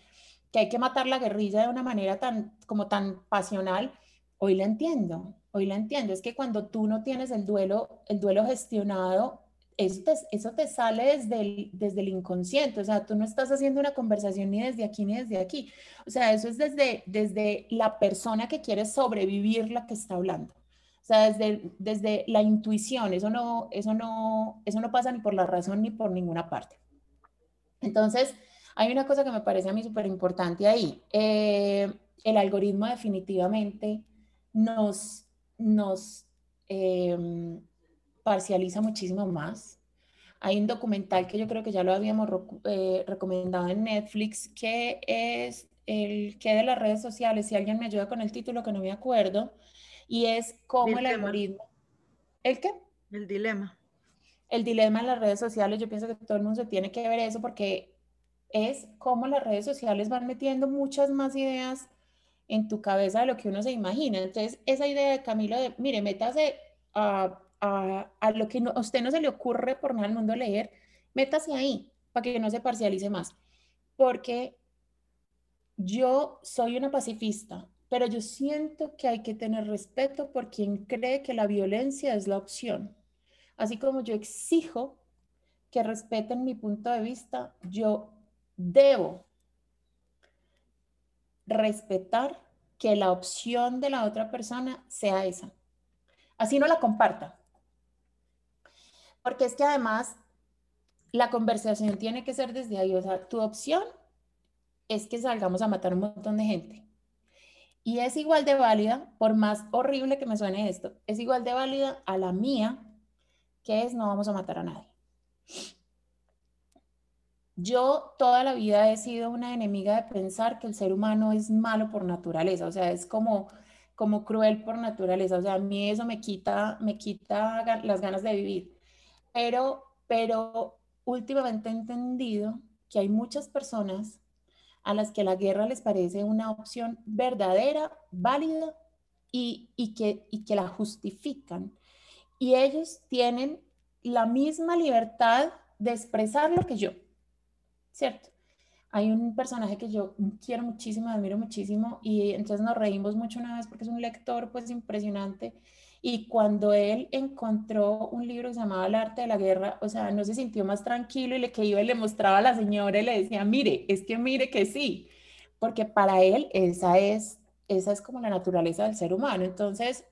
que hay que matar la guerrilla de una manera tan, como tan pasional. Hoy la entiendo, hoy la entiendo. Es que cuando tú no tienes el duelo, el duelo gestionado, eso te, eso te sale desde el, desde el inconsciente, o sea, tú no estás haciendo una conversación ni desde aquí ni desde aquí, o sea, eso es desde, desde la persona que quiere sobrevivir la que está hablando. O sea, desde, desde la intuición, eso no, eso, no, eso no pasa ni por la razón ni por ninguna parte. Entonces, hay una cosa que me parece a mí súper importante ahí. Eh, el algoritmo definitivamente nos, nos em, parcializa muchísimo más. Hay un documental que yo creo que ya lo habíamos eh, recomendado en Netflix que es el que de las redes sociales, si alguien me ayuda con el título que no me acuerdo, y es cómo el algoritmo... ¿El qué? El dilema. El dilema en las redes sociales, yo pienso que todo el mundo se tiene que ver eso porque es cómo las redes sociales van metiendo muchas más ideas en tu cabeza de lo que uno se imagina. Entonces, esa idea de Camilo de, mire, métase a, a, lo que a usted no se le ocurre por nada al mundo leer, métase ahí para que no se parcialice más. Porque yo soy una pacifista, pero yo siento que hay que tener respeto por quien cree que la violencia es la opción. Así como yo exijo que respeten mi punto de vista, yo debo respetar que la opción de la otra persona sea esa. Así no la comparta. Porque es que además la conversación tiene que ser desde ahí. O sea, tu opción es que salgamos a matar un montón de gente. Y es igual de válida, por más horrible que me suene esto, es igual de válida a la mía, que es no vamos a matar a nadie. Yo toda la vida he sido una enemiga de pensar que el ser humano es malo por naturaleza, o sea, es como, como cruel por naturaleza, o sea, a mí eso me quita, me quita las ganas de vivir. Pero, pero últimamente he entendido que hay muchas personas a las que la guerra les parece una opción verdadera, válida y, y, que, y que la justifican. Y ellos tienen la misma libertad de expresar lo que yo. ¿cierto? Hay un personaje que yo quiero muchísimo, admiro muchísimo y entonces nos reímos mucho una vez porque es un lector pues impresionante y cuando él encontró un libro que se llamaba El arte de la guerra, o sea, no se sintió más tranquilo y le que iba y le mostraba a la señora y le decía, mire, es que mire que sí, porque para él esa es, esa es como la naturaleza del ser humano. Entonces,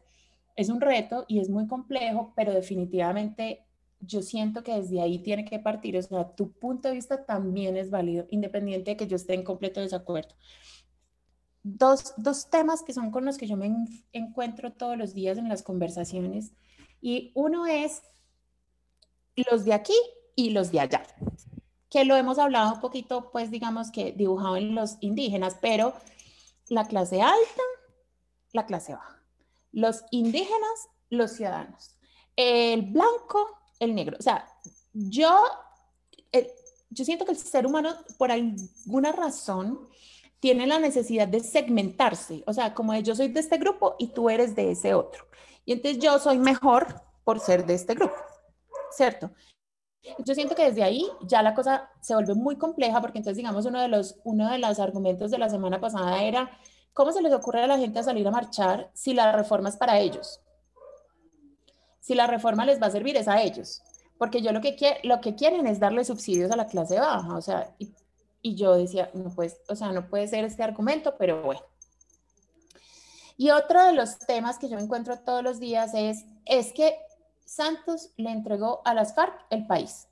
es un reto y es muy complejo, pero definitivamente yo siento que desde ahí tiene que partir, o sea, tu punto de vista también es válido, independiente de que yo esté en completo desacuerdo. Dos, dos temas que son con los que yo me encuentro todos los días en las conversaciones, y uno es los de aquí y los de allá, que lo hemos hablado un poquito, pues digamos que dibujado en los indígenas, pero la clase alta, la clase baja, los indígenas, los ciudadanos, el blanco, el negro. O sea, yo, yo siento que el ser humano, por alguna razón, tiene la necesidad de segmentarse. O sea, como de yo soy de este grupo y tú eres de ese otro. Y entonces yo soy mejor por ser de este grupo, ¿cierto? Yo siento que desde ahí ya la cosa se vuelve muy compleja porque entonces, digamos, uno de los, uno de los argumentos de la semana pasada era, ¿cómo se les ocurre a la gente salir a marchar si la reforma es para ellos? si la reforma les va a servir es a ellos, porque yo lo que, lo que quieren es darle subsidios a la clase baja, o sea, y, y yo decía, no pues, o sea, no puede ser este argumento, pero bueno. Y otro de los temas que yo encuentro todos los días es, es que Santos le entregó a las FARC el país.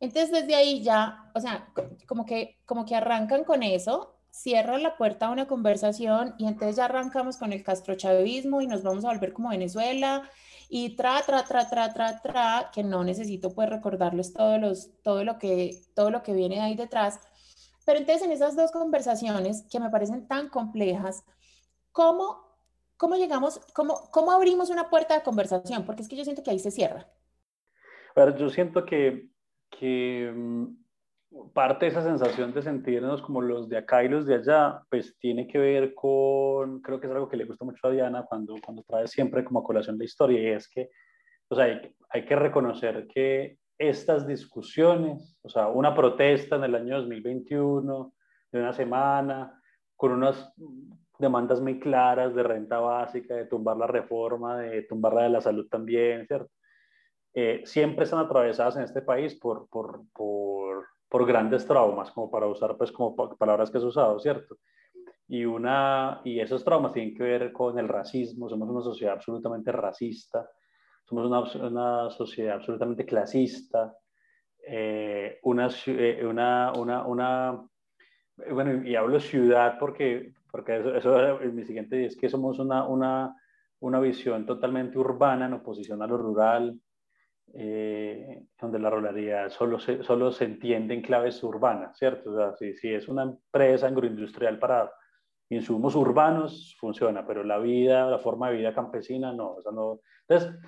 Entonces desde ahí ya, o sea, como que, como que arrancan con eso, cierran la puerta a una conversación y entonces ya arrancamos con el castrochavismo y nos vamos a volver como Venezuela y tra, tra, tra, tra, tra, tra, que no necesito pues recordarles todo, los, todo, lo que, todo lo que viene ahí detrás. Pero entonces en esas dos conversaciones que me parecen tan complejas, ¿cómo, cómo llegamos, cómo, cómo abrimos una puerta de conversación? Porque es que yo siento que ahí se cierra. Bueno, yo siento que, que mm, parte de esa sensación de sentirnos como los de acá y los de allá, pues tiene que ver con, creo que es algo que le gusta mucho a Diana cuando, cuando trae siempre como a colación la historia, y es que, sea, hay, hay que reconocer que estas discusiones, o sea, una protesta en el año 2021, de una semana, con unas demandas muy claras de renta básica, de tumbar la reforma, de tumbar la de la salud también, ¿cierto? Eh, siempre están atravesadas en este país por, por, por por grandes traumas, como para usar pues como palabras que has usado, ¿cierto? Y, una, y esos traumas tienen que ver con el racismo, somos una sociedad absolutamente racista, somos una, una sociedad absolutamente clasista, eh, una, eh, una, una, una, bueno, y hablo ciudad porque, porque eso, eso es mi siguiente es que somos una, una, una visión totalmente urbana en oposición a lo rural, eh, donde la ruralidad solo se, solo se entiende en claves urbanas, ¿cierto? Si, si es una empresa agroindustrial para insumos urbanos, funciona, pero la vida, la forma de vida campesina, no. O no. Entonces,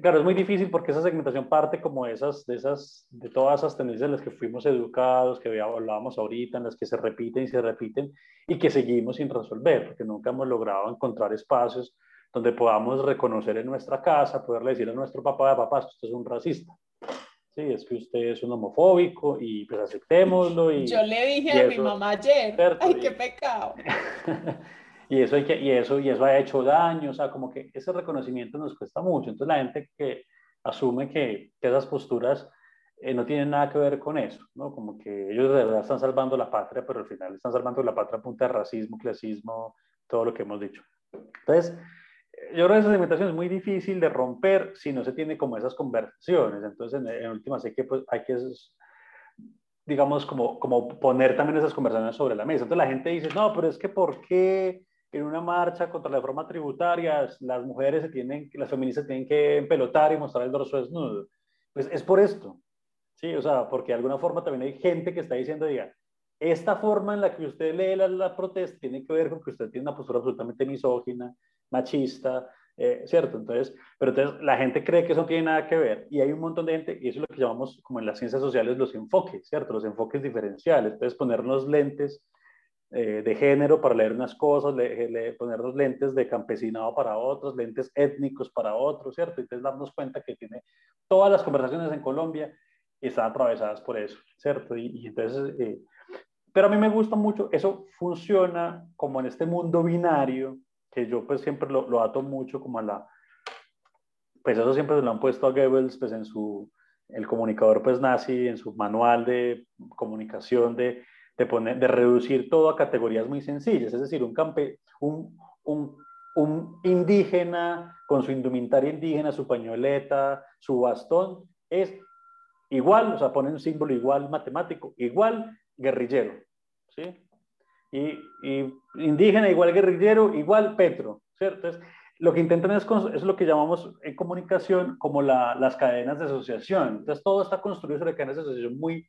claro, es muy difícil porque esa segmentación parte como esas, de, esas, de todas esas tendencias en las que fuimos educados, que hablábamos ahorita, en las que se repiten y se repiten y que seguimos sin resolver, porque nunca hemos logrado encontrar espacios donde podamos reconocer en nuestra casa, poderle decir a nuestro papá, papá, usted es un racista. Sí, es que usted es un homofóbico y pues aceptémoslo. Y, Yo le dije a mi mamá ayer, ay, qué pecado. [laughs] y eso, hay que, y, eso, y eso ha hecho daño, o sea, como que ese reconocimiento nos cuesta mucho. Entonces la gente que asume que, que esas posturas eh, no tienen nada que ver con eso, ¿no? Como que ellos de verdad están salvando la patria, pero al final están salvando la patria a punta de racismo, clasismo, todo lo que hemos dicho. Entonces, yo creo que esa segmentación es muy difícil de romper si no se tiene como esas conversaciones. Entonces, en, en últimas, hay que, pues, hay que digamos, como, como poner también esas conversaciones sobre la mesa. Entonces la gente dice, no, pero es que ¿por qué en una marcha contra la reforma tributaria, las mujeres se tienen, las feministas tienen que empelotar y mostrar el dorso desnudo. Pues es por esto, ¿sí? O sea, porque de alguna forma también hay gente que está diciendo, diga, esta forma en la que usted lee la, la protesta tiene que ver con que usted tiene una postura absolutamente misógina, machista, eh, ¿cierto? Entonces, pero entonces la gente cree que eso no tiene nada que ver y hay un montón de gente, y eso es lo que llamamos como en las ciencias sociales los enfoques, ¿cierto? Los enfoques diferenciales. Entonces, ponernos lentes eh, de género para leer unas cosas, le, ponernos lentes de campesinado para otros, lentes étnicos para otros, ¿cierto? Entonces darnos cuenta que tiene todas las conversaciones en Colombia están atravesadas por eso, ¿cierto? Y, entonces, eh, pero a mí me gusta mucho, eso funciona como en este mundo binario, que yo pues siempre lo, lo ato mucho como a la, pues eso siempre se lo han puesto a Goebbels pues en su, el comunicador pues nazi, en su manual de comunicación de de, reducir todo a categorías muy sencillas, es decir, un, campe, un, un, un indígena con su indumentaria indígena, su pañoleta, su bastón, es igual, o sea, pone un símbolo igual matemático, igual guerrillero, ¿sí? Y, y indígena igual guerrillero, igual Petro, ¿cierto? Entonces, lo que intentan es, es lo que llamamos en comunicación como la, las cadenas de asociación. Entonces, todo está construido sobre cadenas de asociación muy,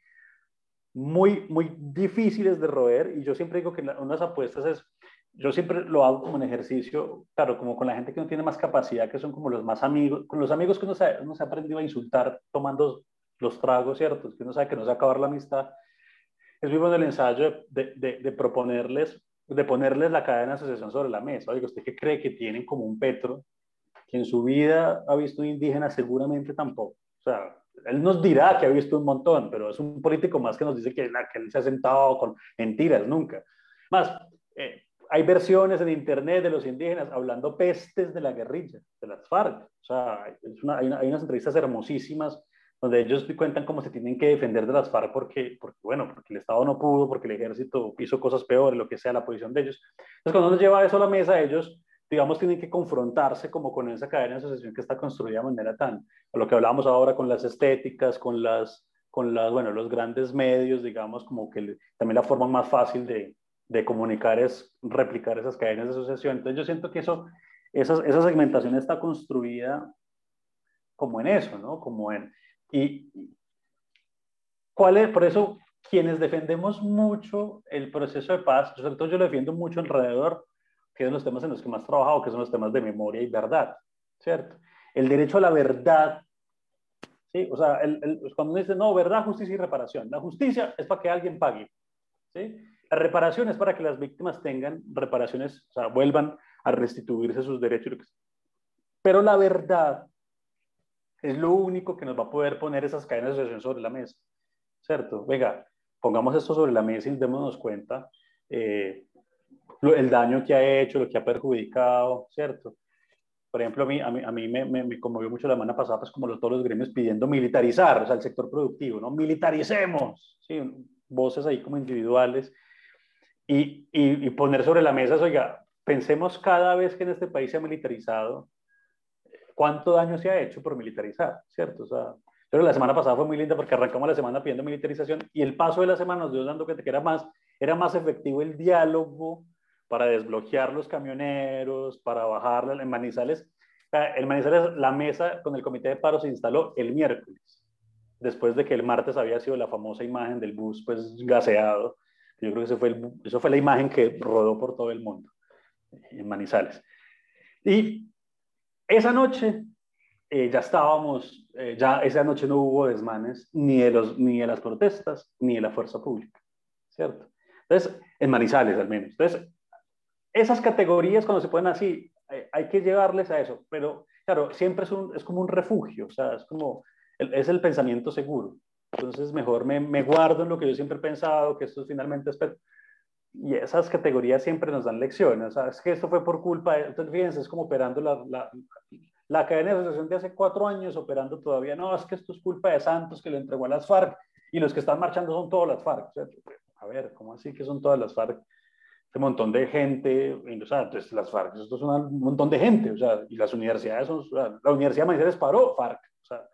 muy, muy difíciles de roer y yo siempre digo que unas apuestas es, yo siempre lo hago como un ejercicio, claro, como con la gente que no tiene más capacidad, que son como los más amigos, con los amigos que uno se, ha aprendido a insultar tomando los tragos, ¿cierto? Que uno sabe que no se va a acabar la amistad. Es muy bueno el ensayo de, de, de proponerles, de ponerles la cadena de asociación sobre la mesa. Oiga, ¿usted qué cree que tienen como un Petro? Que en su vida ha visto un indígena, seguramente tampoco. O sea, él nos dirá que ha visto un montón, pero es un político más que nos dice que, que él se ha sentado con mentiras, nunca. Más, eh, hay versiones en internet de los indígenas hablando pestes de la guerrilla, de las FARC. O sea, hay, unas entrevistas hermosísimas donde ellos cuentan cómo se tienen que defender de las FARC porque, porque, bueno, porque el Estado no pudo, porque el ejército hizo cosas peores, lo que sea, la posición de ellos. Entonces, cuando uno lleva eso a la mesa, ellos digamos, tienen que confrontarse como con esa cadena de asociación que está construida de manera tan, lo que hablábamos ahora con las estéticas, con las, con las, bueno, los grandes medios, digamos, como que también la forma más fácil de, de, comunicar es replicar esas cadenas de asociación. Entonces yo siento que eso, esa, esa segmentación está construida como en eso, ¿no? Como en, y, ¿cuál es, por eso quienes defendemos mucho el proceso de paz, sobre todo yo lo defiendo mucho alrededor que son los temas en los que más trabajado, que son los temas de memoria y verdad, ¿cierto? El derecho a la verdad, ¿sí? O sea, el, cuando uno dice, no, verdad, justicia y reparación. La justicia es para que alguien pague, ¿sí? La reparación es para que las víctimas tengan reparaciones, o sea, vuelvan a restituirse sus derechos. Pero la verdad es lo único que nos va a poder poner esas cadenas de asociación sobre la mesa, ¿cierto? Venga, pongamos esto sobre la mesa y démonos cuenta eh, el daño que ha hecho, lo que ha perjudicado, ¿cierto? Por ejemplo, a mí, a mí, a mí me, me, conmovió mucho la semana pasada, pues como los, todos los gremios pidiendo militarizar, o sea, el sector productivo, ¿no? Militaricemos, ¿sí? Voces ahí como individuales y, y, y poner sobre la mesa, oiga, pensemos cada vez que en este país se ha militarizado, cuánto daño se ha hecho por militarizar, ¿cierto? O sea, pero la semana pasada fue muy linda porque arrancamos la semana pidiendo militarización y el paso de la semana nos dio dando cuenta que era más, era más efectivo el diálogo para desbloquear los camioneros, para bajar en Manizales. En Manizales la mesa con el comité de paro se instaló el miércoles, después de que el martes había sido la famosa imagen del bus pues gaseado. Yo creo que eso fue, eso fue la imagen que rodó por todo el mundo en Manizales. Y esa noche eh, ya estábamos, eh, ya esa noche no hubo desmanes ni de, los, ni de las protestas ni de la fuerza pública, ¿cierto? Entonces, en Manizales al menos. Entonces, esas categorías cuando se ponen así, hay que llevarles a eso, pero claro, siempre es, un, es como un refugio, o sea, es como, es el pensamiento seguro. Entonces, mejor me, guardo en lo que yo siempre he pensado, que esto finalmente es... Y esas categorías siempre nos dan lecciones, o sea, es que esto fue por culpa, de, entonces fíjense, es como operando la, la, la cadena de asociación de hace cuatro años operando todavía, no, es que esto es culpa de Santos que le entregó a las FARC y los que están marchando son todas las FARC. a ver, ¿cómo así que son todas las FARC? Este montón de gente, o sea, entonces las FARC, esto es un montón de gente, o sea, y las universidades son, la Universidad de Manizales paró FARC, o sea,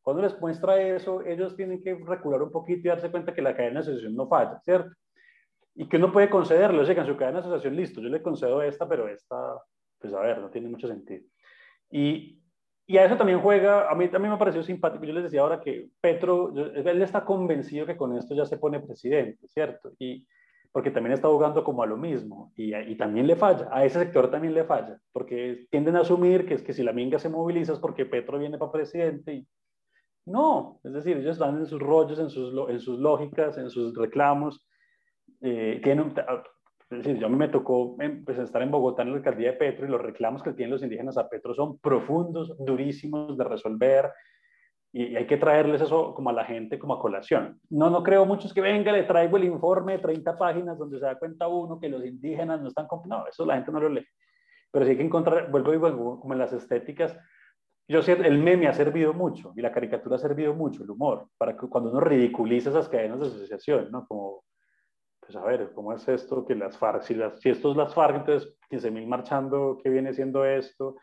cuando les muestra eso, ellos tienen que recular un poquito y darse cuenta que la cadena de asociación no falla, ¿cierto? Y que uno puede concederle, o sea, en su cadena de asociación, listo, yo le concedo esta, pero esta, pues a ver, no tiene mucho sentido. Y, y a eso también juega, a mí también me pareció simpático, yo les decía ahora que Petro, él está convencido que con esto ya se pone presidente, ¿cierto? Y porque también está jugando como a lo mismo y, y también le falla, a ese sector también le falla, porque tienden a asumir que es que si la minga se moviliza es porque Petro viene para presidente y no, es decir, ellos están en sus rollos, en sus, en sus lógicas, en sus reclamos, eh, tienen, es decir, yo a mí me tocó pues, estar en Bogotá en la alcaldía de Petro y los reclamos que tienen los indígenas a Petro son profundos, durísimos de resolver y, hay que traerles eso como a la gente, como a colación. No, no creo muchos que venga, le traigo el informe de 30 páginas donde se da cuenta uno que los indígenas no están... No, eso la gente no lo lee. Pero sí hay que encontrar, vuelvo y vuelvo, como en las estéticas, yo sé, el meme ha servido mucho y la caricatura ha servido mucho, el humor, para que cuando uno ridiculiza esas cadenas de asociación, ¿no? Como pues a ver, ¿cómo es esto que las FARC, si, las, si esto es las FARC, entonces 15.000 marchando, ¿qué viene siendo esto?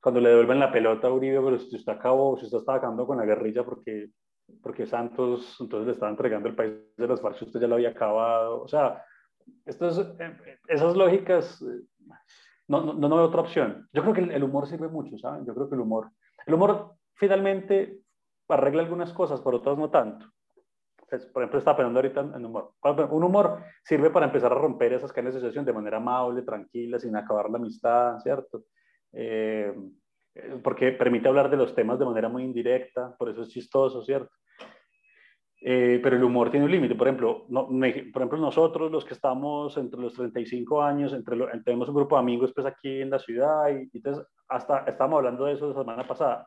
Cuando le devuelven la pelota a Uribe, pero si usted acabó, si usted está acabando con la guerrilla porque, porque Santos entonces le estaba entregando el país de las FARC, usted ya lo había acabado, o sea, esto es, eh, esas lógicas, eh, no, no, no, veo otra opción. Yo creo que el, humor sirve mucho, ¿saben? Yo creo que el humor, el humor finalmente arregla algunas cosas, pero otras no tanto por ejemplo, está pensando ahorita en humor. Un humor sirve para empezar a romper esas cadenas de asociación de manera amable, tranquila, sin acabar la amistad, ¿cierto? Eh, porque permite hablar de los temas de manera muy indirecta, por eso es chistoso, ¿cierto? Eh, pero el humor tiene un límite. Por ejemplo, por ejemplo, nosotros, los que estamos entre los 35 años, entre tenemos un grupo de amigos pues, aquí en la ciudad, y, entonces hasta estábamos hablando de eso la semana pasada.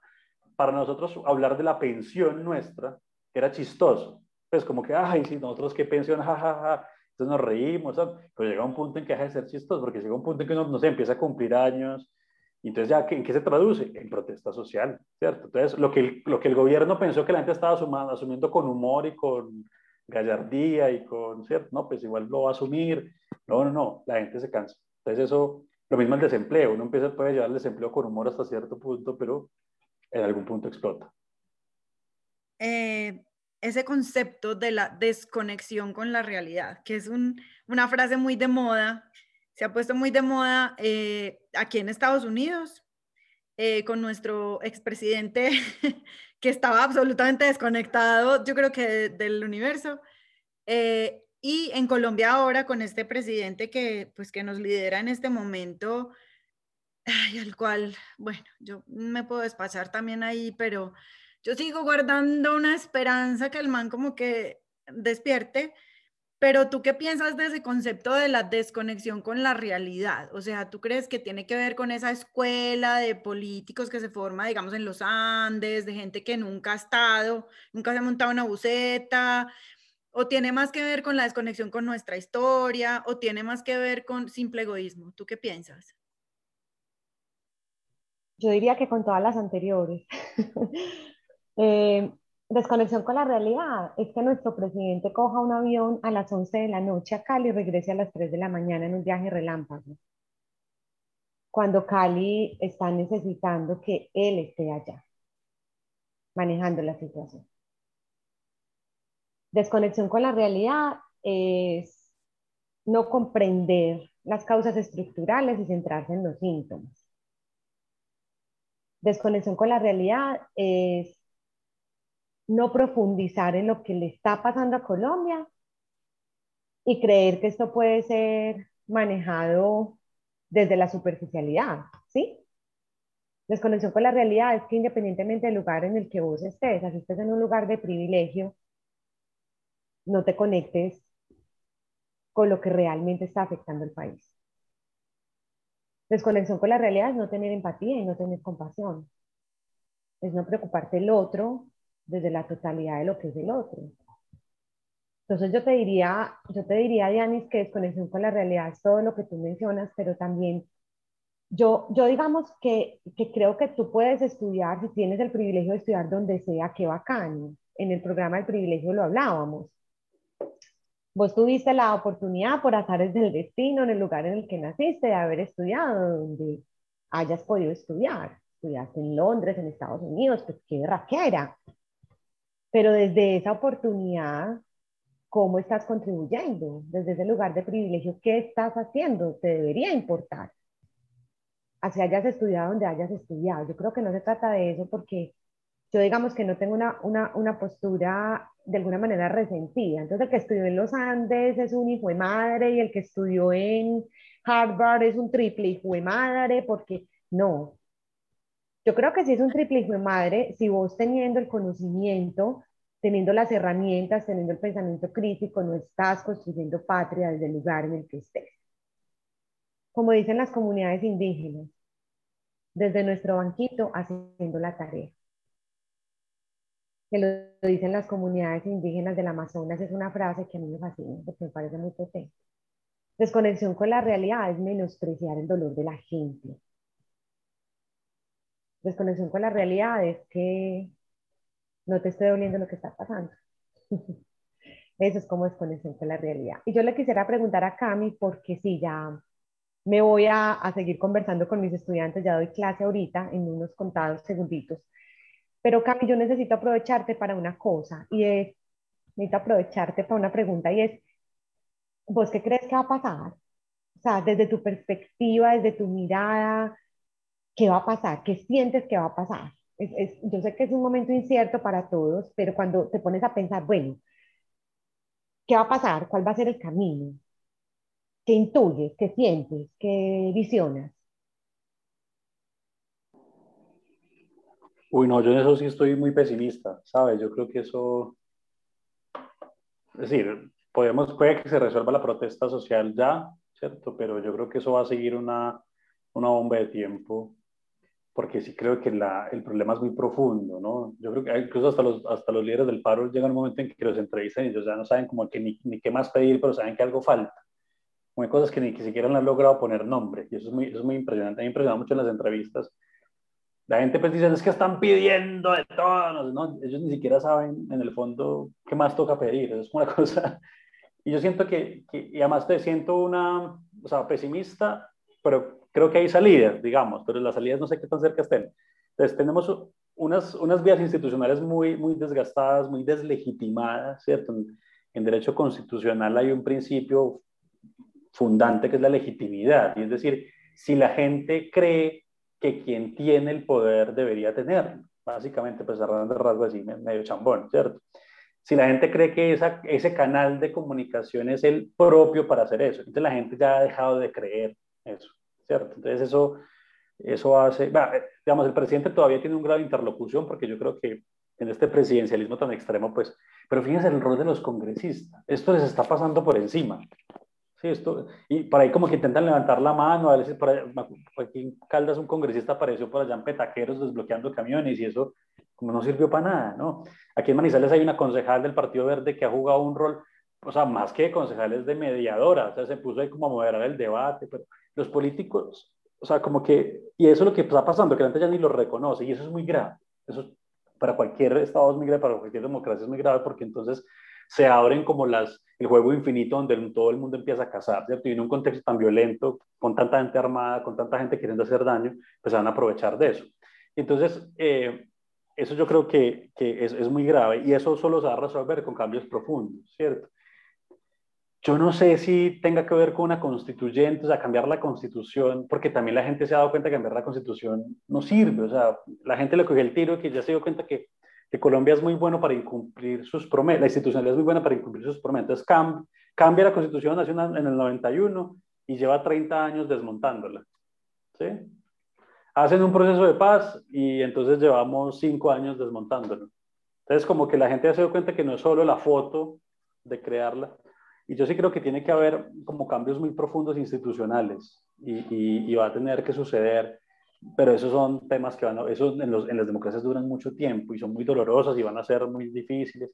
Para nosotros, hablar de la pensión nuestra era chistoso, pues como que, ay, si nosotros qué pensión, jajaja, ja, ja. entonces nos reímos, pero llega un punto en que deja de ser chistoso, porque llega un punto en que uno, no se empieza a cumplir años, entonces ya, ¿en qué se traduce? En protesta social, ¿cierto? Entonces, lo que el, lo que el gobierno pensó que la gente estaba asumiendo, con humor y con gallardía y con, ¿cierto? No, pues igual lo va a asumir. No, no, no, la gente se cansa. Entonces eso, lo mismo el desempleo, uno empieza, puede llevar el desempleo con humor hasta cierto punto, pero en algún punto explota. Eh, ese concepto de la desconexión con la realidad, que es una frase muy de moda, se ha puesto muy de moda eh, aquí en Estados Unidos, eh, con nuestro expresidente [laughs] que estaba absolutamente desconectado, yo creo que del universo, eh, y en Colombia ahora con este presidente que, pues, que nos lidera en este momento, al cual, bueno, yo me puedo despachar también ahí, pero yo sigo guardando una esperanza que el man como que despierte, pero tú qué piensas de ese concepto de la desconexión con la realidad? O sea, ¿tú crees que tiene que ver con esa escuela de políticos que se forma, digamos, en los Andes, de gente que nunca ha estado, nunca se ha montado una buceta? ¿O tiene más que ver con la desconexión con nuestra historia? ¿O tiene más que ver con simple egoísmo? ¿Tú qué piensas? Yo diría que con todas las anteriores. [laughs] Eh, desconexión con la realidad es que nuestro presidente coja un avión a las 11 de la noche a Cali y regrese a las 3 de la mañana en un viaje relámpago. Cuando Cali está necesitando que él esté allá, manejando la situación. Desconexión con la realidad es no comprender las causas estructurales y centrarse en los síntomas. Desconexión con la realidad es no profundizar en lo que le está pasando a Colombia y creer que esto puede ser manejado desde la superficialidad, ¿sí? Desconexión con la realidad es que independientemente del lugar en el que vos estés, así estés en un lugar de privilegio, no te conectes con lo que realmente está afectando el país. Desconexión con la realidad es no tener empatía y no tener compasión. Es no preocuparte del otro desde la totalidad de lo que es el otro. Entonces yo te diría, yo te diría, Dianis, que desconexión con la realidad es todo lo que tú mencionas, pero también yo, yo digamos que, que creo que tú puedes estudiar, si tienes el privilegio de estudiar donde sea, qué bacán. En el programa del privilegio lo hablábamos. Vos tuviste la oportunidad por azares del destino en el lugar en el que naciste de haber estudiado, donde hayas podido estudiar. Estudiaste en Londres, en Estados Unidos, pues qué raquera. Pero desde esa oportunidad, ¿cómo estás contribuyendo? Desde ese lugar de privilegio, ¿qué estás haciendo? Te debería importar. Así hayas estudiado donde hayas estudiado. Yo creo que no se trata de eso porque yo digamos que no tengo una, una, una postura de alguna manera resentida. Entonces el que estudió en los Andes es un hijo de madre y el que estudió en Harvard es un triple hijo de madre porque no, yo creo que si es un triple hijo de madre, si vos teniendo el conocimiento, teniendo las herramientas, teniendo el pensamiento crítico, no estás construyendo patria desde el lugar en el que estés. Como dicen las comunidades indígenas, desde nuestro banquito haciendo la tarea. Que lo dicen las comunidades indígenas del Amazonas es una frase que a mí me fascina, porque me parece muy potente. Desconexión con la realidad es menospreciar el dolor de la gente Desconexión con la realidad es que no te esté doliendo lo que está pasando. [laughs] Eso es como desconexión con la realidad. Y yo le quisiera preguntar a Cami, porque sí, ya me voy a, a, seguir conversando con mis estudiantes, ya doy clase ahorita en unos contados segunditos. Pero Cami, yo necesito aprovecharte para una cosa, y es, necesito aprovecharte para una pregunta, y es, ¿vos qué crees que va a pasar? O sea, desde tu perspectiva, desde tu mirada, ¿qué va a pasar? ¿Qué sientes que va a pasar? Es, yo sé que es un momento incierto para todos, pero cuando te pones a pensar, bueno, ¿qué va a pasar? ¿Cuál va a ser el camino? ¿Qué intuyes? ¿Qué sientes? ¿Qué visionas? Uy, no, yo en eso sí estoy muy pesimista, ¿sabes? Yo creo que eso, es decir, podemos, puede que se resuelva la protesta social ya, ¿cierto? Pero yo creo que eso va a seguir una, una bomba de tiempo porque sí creo que la, el problema es muy profundo, ¿no? Yo creo que incluso hasta los, hasta los líderes del paro llegan un momento en que los entrevistan y ellos ya no saben como que ni, ni qué más pedir, pero saben que algo falta. Hay cosas que ni que siquiera han logrado poner nombre, y eso es muy, eso es muy impresionante. A mí me impresiona mucho en las entrevistas. La gente pues dice, es que están pidiendo de todo, ¿no? Ellos ni siquiera saben en el fondo qué más toca pedir, eso es una [laughs] cosa. Y yo siento que, que y además te siento una, o sea, pesimista, pero creo que hay salidas, digamos, pero las salidas no sé qué tan cerca estén. Entonces, tenemos unas, unas vías institucionales muy, muy desgastadas, muy deslegitimadas, ¿cierto? En, derecho constitucional hay un principio fundante que es la legitimidad, y es decir, si la gente cree que quien tiene el poder debería tenerlo, básicamente, pues cerrando el rasgo así, medio chambón, ¿cierto? Si la gente cree que ese canal de comunicación es el propio para hacer eso, entonces la gente ya ha dejado de creer eso. Entonces eso, eso hace, digamos, el presidente todavía tiene un grado de interlocución porque yo creo que en este presidencialismo tan extremo, pues, pero fíjense el rol de los congresistas, esto les está pasando por encima. Sí, esto, y por ahí como que intentan levantar la mano, a veces por aquí en Caldas un congresista apareció por allá en Petaqueros desbloqueando camiones y eso como no sirvió para nada, ¿no? Aquí en Manizales hay una concejal del Partido Verde que ha jugado un rol, o sea, más que concejales de mediadora, o sea, se puso ahí como a moderar el debate, pero los políticos, o sea, como que, y eso es lo que está pasando, que la gente ya ni lo reconoce, y eso es muy grave. Eso para cualquier Estado es muy grave, para cualquier democracia es muy grave, porque entonces se abren como las, el juego infinito donde todo el mundo empieza a cazar, ¿cierto? Y en un contexto tan violento, con tanta gente armada, con tanta gente queriendo hacer daño, pues se van a aprovechar de eso. Entonces, eh, eso yo creo que, que es, es, muy grave y eso solo se va a resolver con cambios profundos, ¿cierto? Yo no sé si tenga que ver con una constituyente, o sea, cambiar la constitución, porque también la gente se ha dado cuenta que cambiar la constitución no sirve, o sea, la gente le cogió el tiro que ya se dio cuenta que, que Colombia es muy bueno para incumplir sus promesas, la institucionalidad es muy buena para incumplir sus promesas, entonces cambia la constitución nacional en el 91 y lleva 30 años desmontándola, ¿sí? Hacen un proceso de paz y entonces llevamos 5 años desmontándola. Entonces, como que la gente ya se dio cuenta que no es solo la foto de crearla, y yo sí creo que tiene que haber como cambios muy profundos institucionales y, y, va a tener que suceder, pero esos son temas que van a, esos en, los, en, las democracias duran mucho tiempo y son muy dolorosos y van a ser muy difíciles.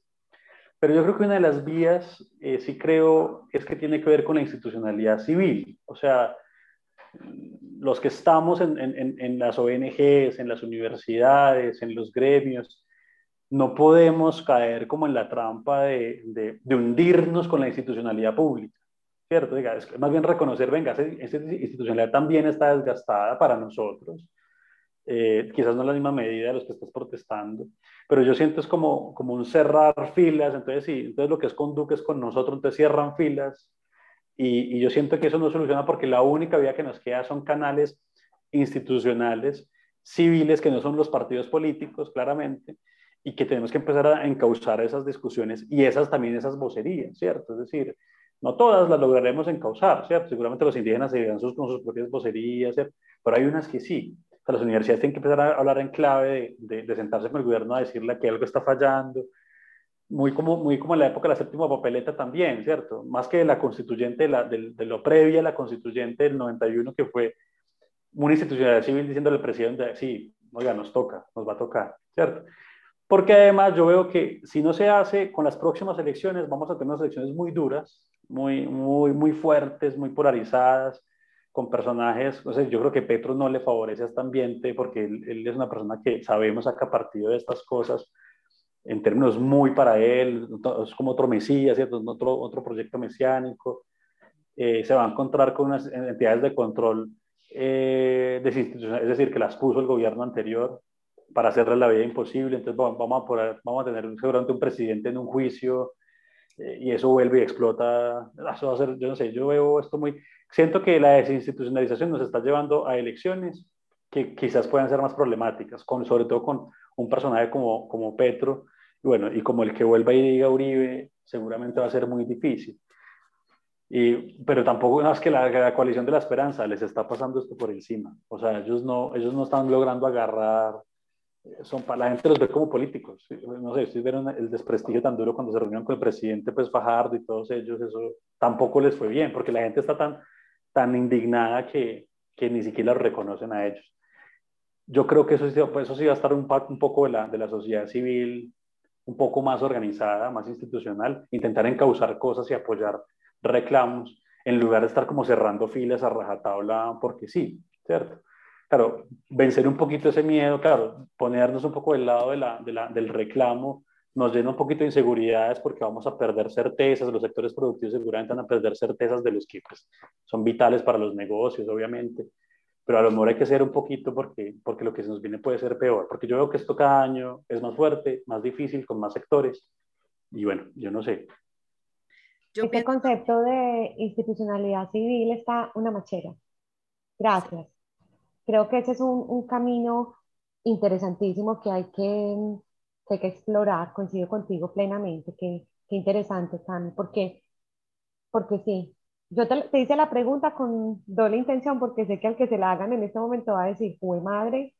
Pero yo creo que una de las vías, eh, sí creo, es que tiene que ver con la institucionalidad civil. O sea, los que estamos en, en, en las ONGs, en las universidades, en los gremios, no podemos caer como en la trampa de, de, hundirnos con la institucionalidad pública, ¿cierto? Es más bien reconocer, venga, esa institucionalidad también está desgastada para nosotros, eh, quizás no en la misma medida de los que estás protestando, pero yo siento es como, como un cerrar filas, entonces sí, entonces lo que es con Duque es con nosotros, entonces cierran filas, y yo siento que eso no soluciona porque la única vía que nos queda son canales institucionales, civiles, que no son los partidos políticos, claramente, y que tenemos que empezar a encauzar esas discusiones y esas también esas vocerías, ¿cierto? Es decir, no todas las lograremos encauzar, ¿cierto? Seguramente los indígenas se sus, con sus propias vocerías, ¿cierto? Pero hay unas que sí. O sea, las universidades tienen que empezar a hablar en clave de, de, sentarse con el gobierno a decirle que algo está fallando, muy como, muy como en la época de la séptima papeleta también, ¿cierto? Más que la constituyente, de, la, de, de lo previa a la constituyente del 91, que fue una institucionalidad civil diciéndole al presidente, sí, oiga, nos toca, nos va a tocar, ¿cierto? Porque además yo veo que si no se hace con las próximas elecciones, vamos a tener unas elecciones muy duras, muy, muy, muy fuertes, muy polarizadas, con personajes, o sea, yo creo que Petro no le favorece a este ambiente porque él, él, es una persona que sabemos saca partido de estas cosas en términos muy para él, es como otro Mesías, ¿cierto? Otro, otro proyecto mesiánico. Eh, se va a encontrar con unas entidades de control eh, es decir, que las puso el gobierno anterior, para hacerle la vida imposible. Entonces vamos a, poder, vamos a tener seguramente un presidente en un juicio eh, y eso vuelve y explota. Eso va a ser, yo no sé, yo veo esto muy... Siento que la desinstitucionalización nos está llevando a elecciones que quizás puedan ser más problemáticas, con, sobre todo con un personaje como, como Petro, y bueno, y como el que vuelva y diga Uribe, seguramente va a ser muy difícil. Y, pero tampoco es que la, la, coalición de la esperanza les está pasando esto por encima. O sea, ellos no, ellos no están logrando agarrar son para la gente los ve como políticos. No sé, ustedes vieron el desprestigio tan duro cuando se reunieron con el presidente, pues Fajardo y todos ellos, eso tampoco les fue bien, porque la gente está tan, tan indignada que, que ni siquiera lo reconocen a ellos. Yo creo que eso, pues eso sí va a estar un, un poco de la, de la sociedad civil, un poco más organizada, más institucional, intentar encauzar cosas y apoyar reclamos, en lugar de estar como cerrando filas a rajatabla porque sí, ¿cierto? Claro, vencer un poquito ese miedo, claro, ponernos un poco del lado de la, de la, del reclamo, nos llena un poquito de inseguridades porque vamos a perder certezas, los sectores productivos seguramente van a perder certezas de los que pues, son vitales para los negocios, obviamente, pero a lo mejor hay que ser un poquito porque, porque lo que se nos viene puede ser peor, porque yo veo que esto cada año es más fuerte, más difícil, con más sectores, y bueno, yo no sé. Yo este concepto de institucionalidad civil está una machera. Gracias creo que ese es un, un camino interesantísimo que hay que, que, hay que explorar, coincido contigo plenamente, qué interesante, Cami, porque, porque sí, yo te, hice la pregunta con doble intención porque sé que al que se la hagan en este momento va a decir, fue madre,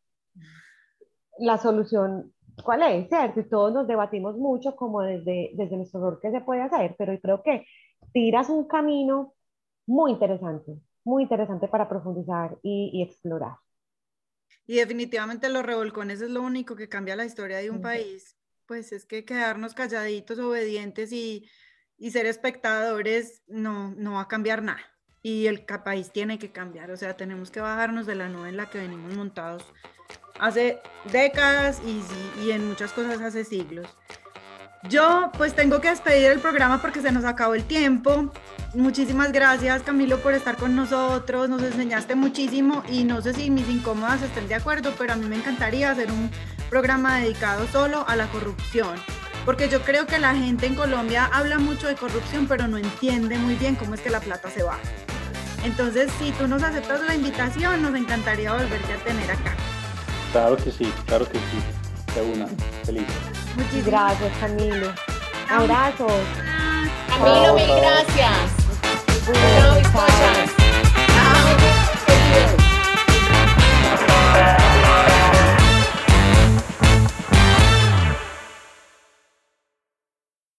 la solución, ¿cuál es? ¿Cierto? Y todos nos debatimos mucho como desde, desde nuestro rol qué se puede hacer, pero creo que tiras un camino muy interesante, muy interesante para profundizar y, y explorar. Y definitivamente los revolcones es lo único que cambia la historia de un país. Pues es que quedarnos calladitos, obedientes y, y ser espectadores no, no va a cambiar nada. Y el país tiene que cambiar. O sea, tenemos que bajarnos de la nube en la que venimos montados hace décadas y, y en muchas cosas hace siglos. Yo pues tengo que despedir el programa porque se nos acabó el tiempo. Muchísimas gracias Camilo por estar con nosotros, nos enseñaste muchísimo y no sé si mis incómodas estén de acuerdo, pero a mí me encantaría hacer un programa dedicado solo a la corrupción, porque yo creo que la gente en Colombia habla mucho de corrupción, pero no entiende muy bien cómo es que la plata se va. Entonces, si tú nos aceptas la invitación, nos encantaría volverte a tener acá. Claro que sí, claro que sí se unan. Felices. Muchas gracias, Camilo. Abrazos. Camilo, mil gracias.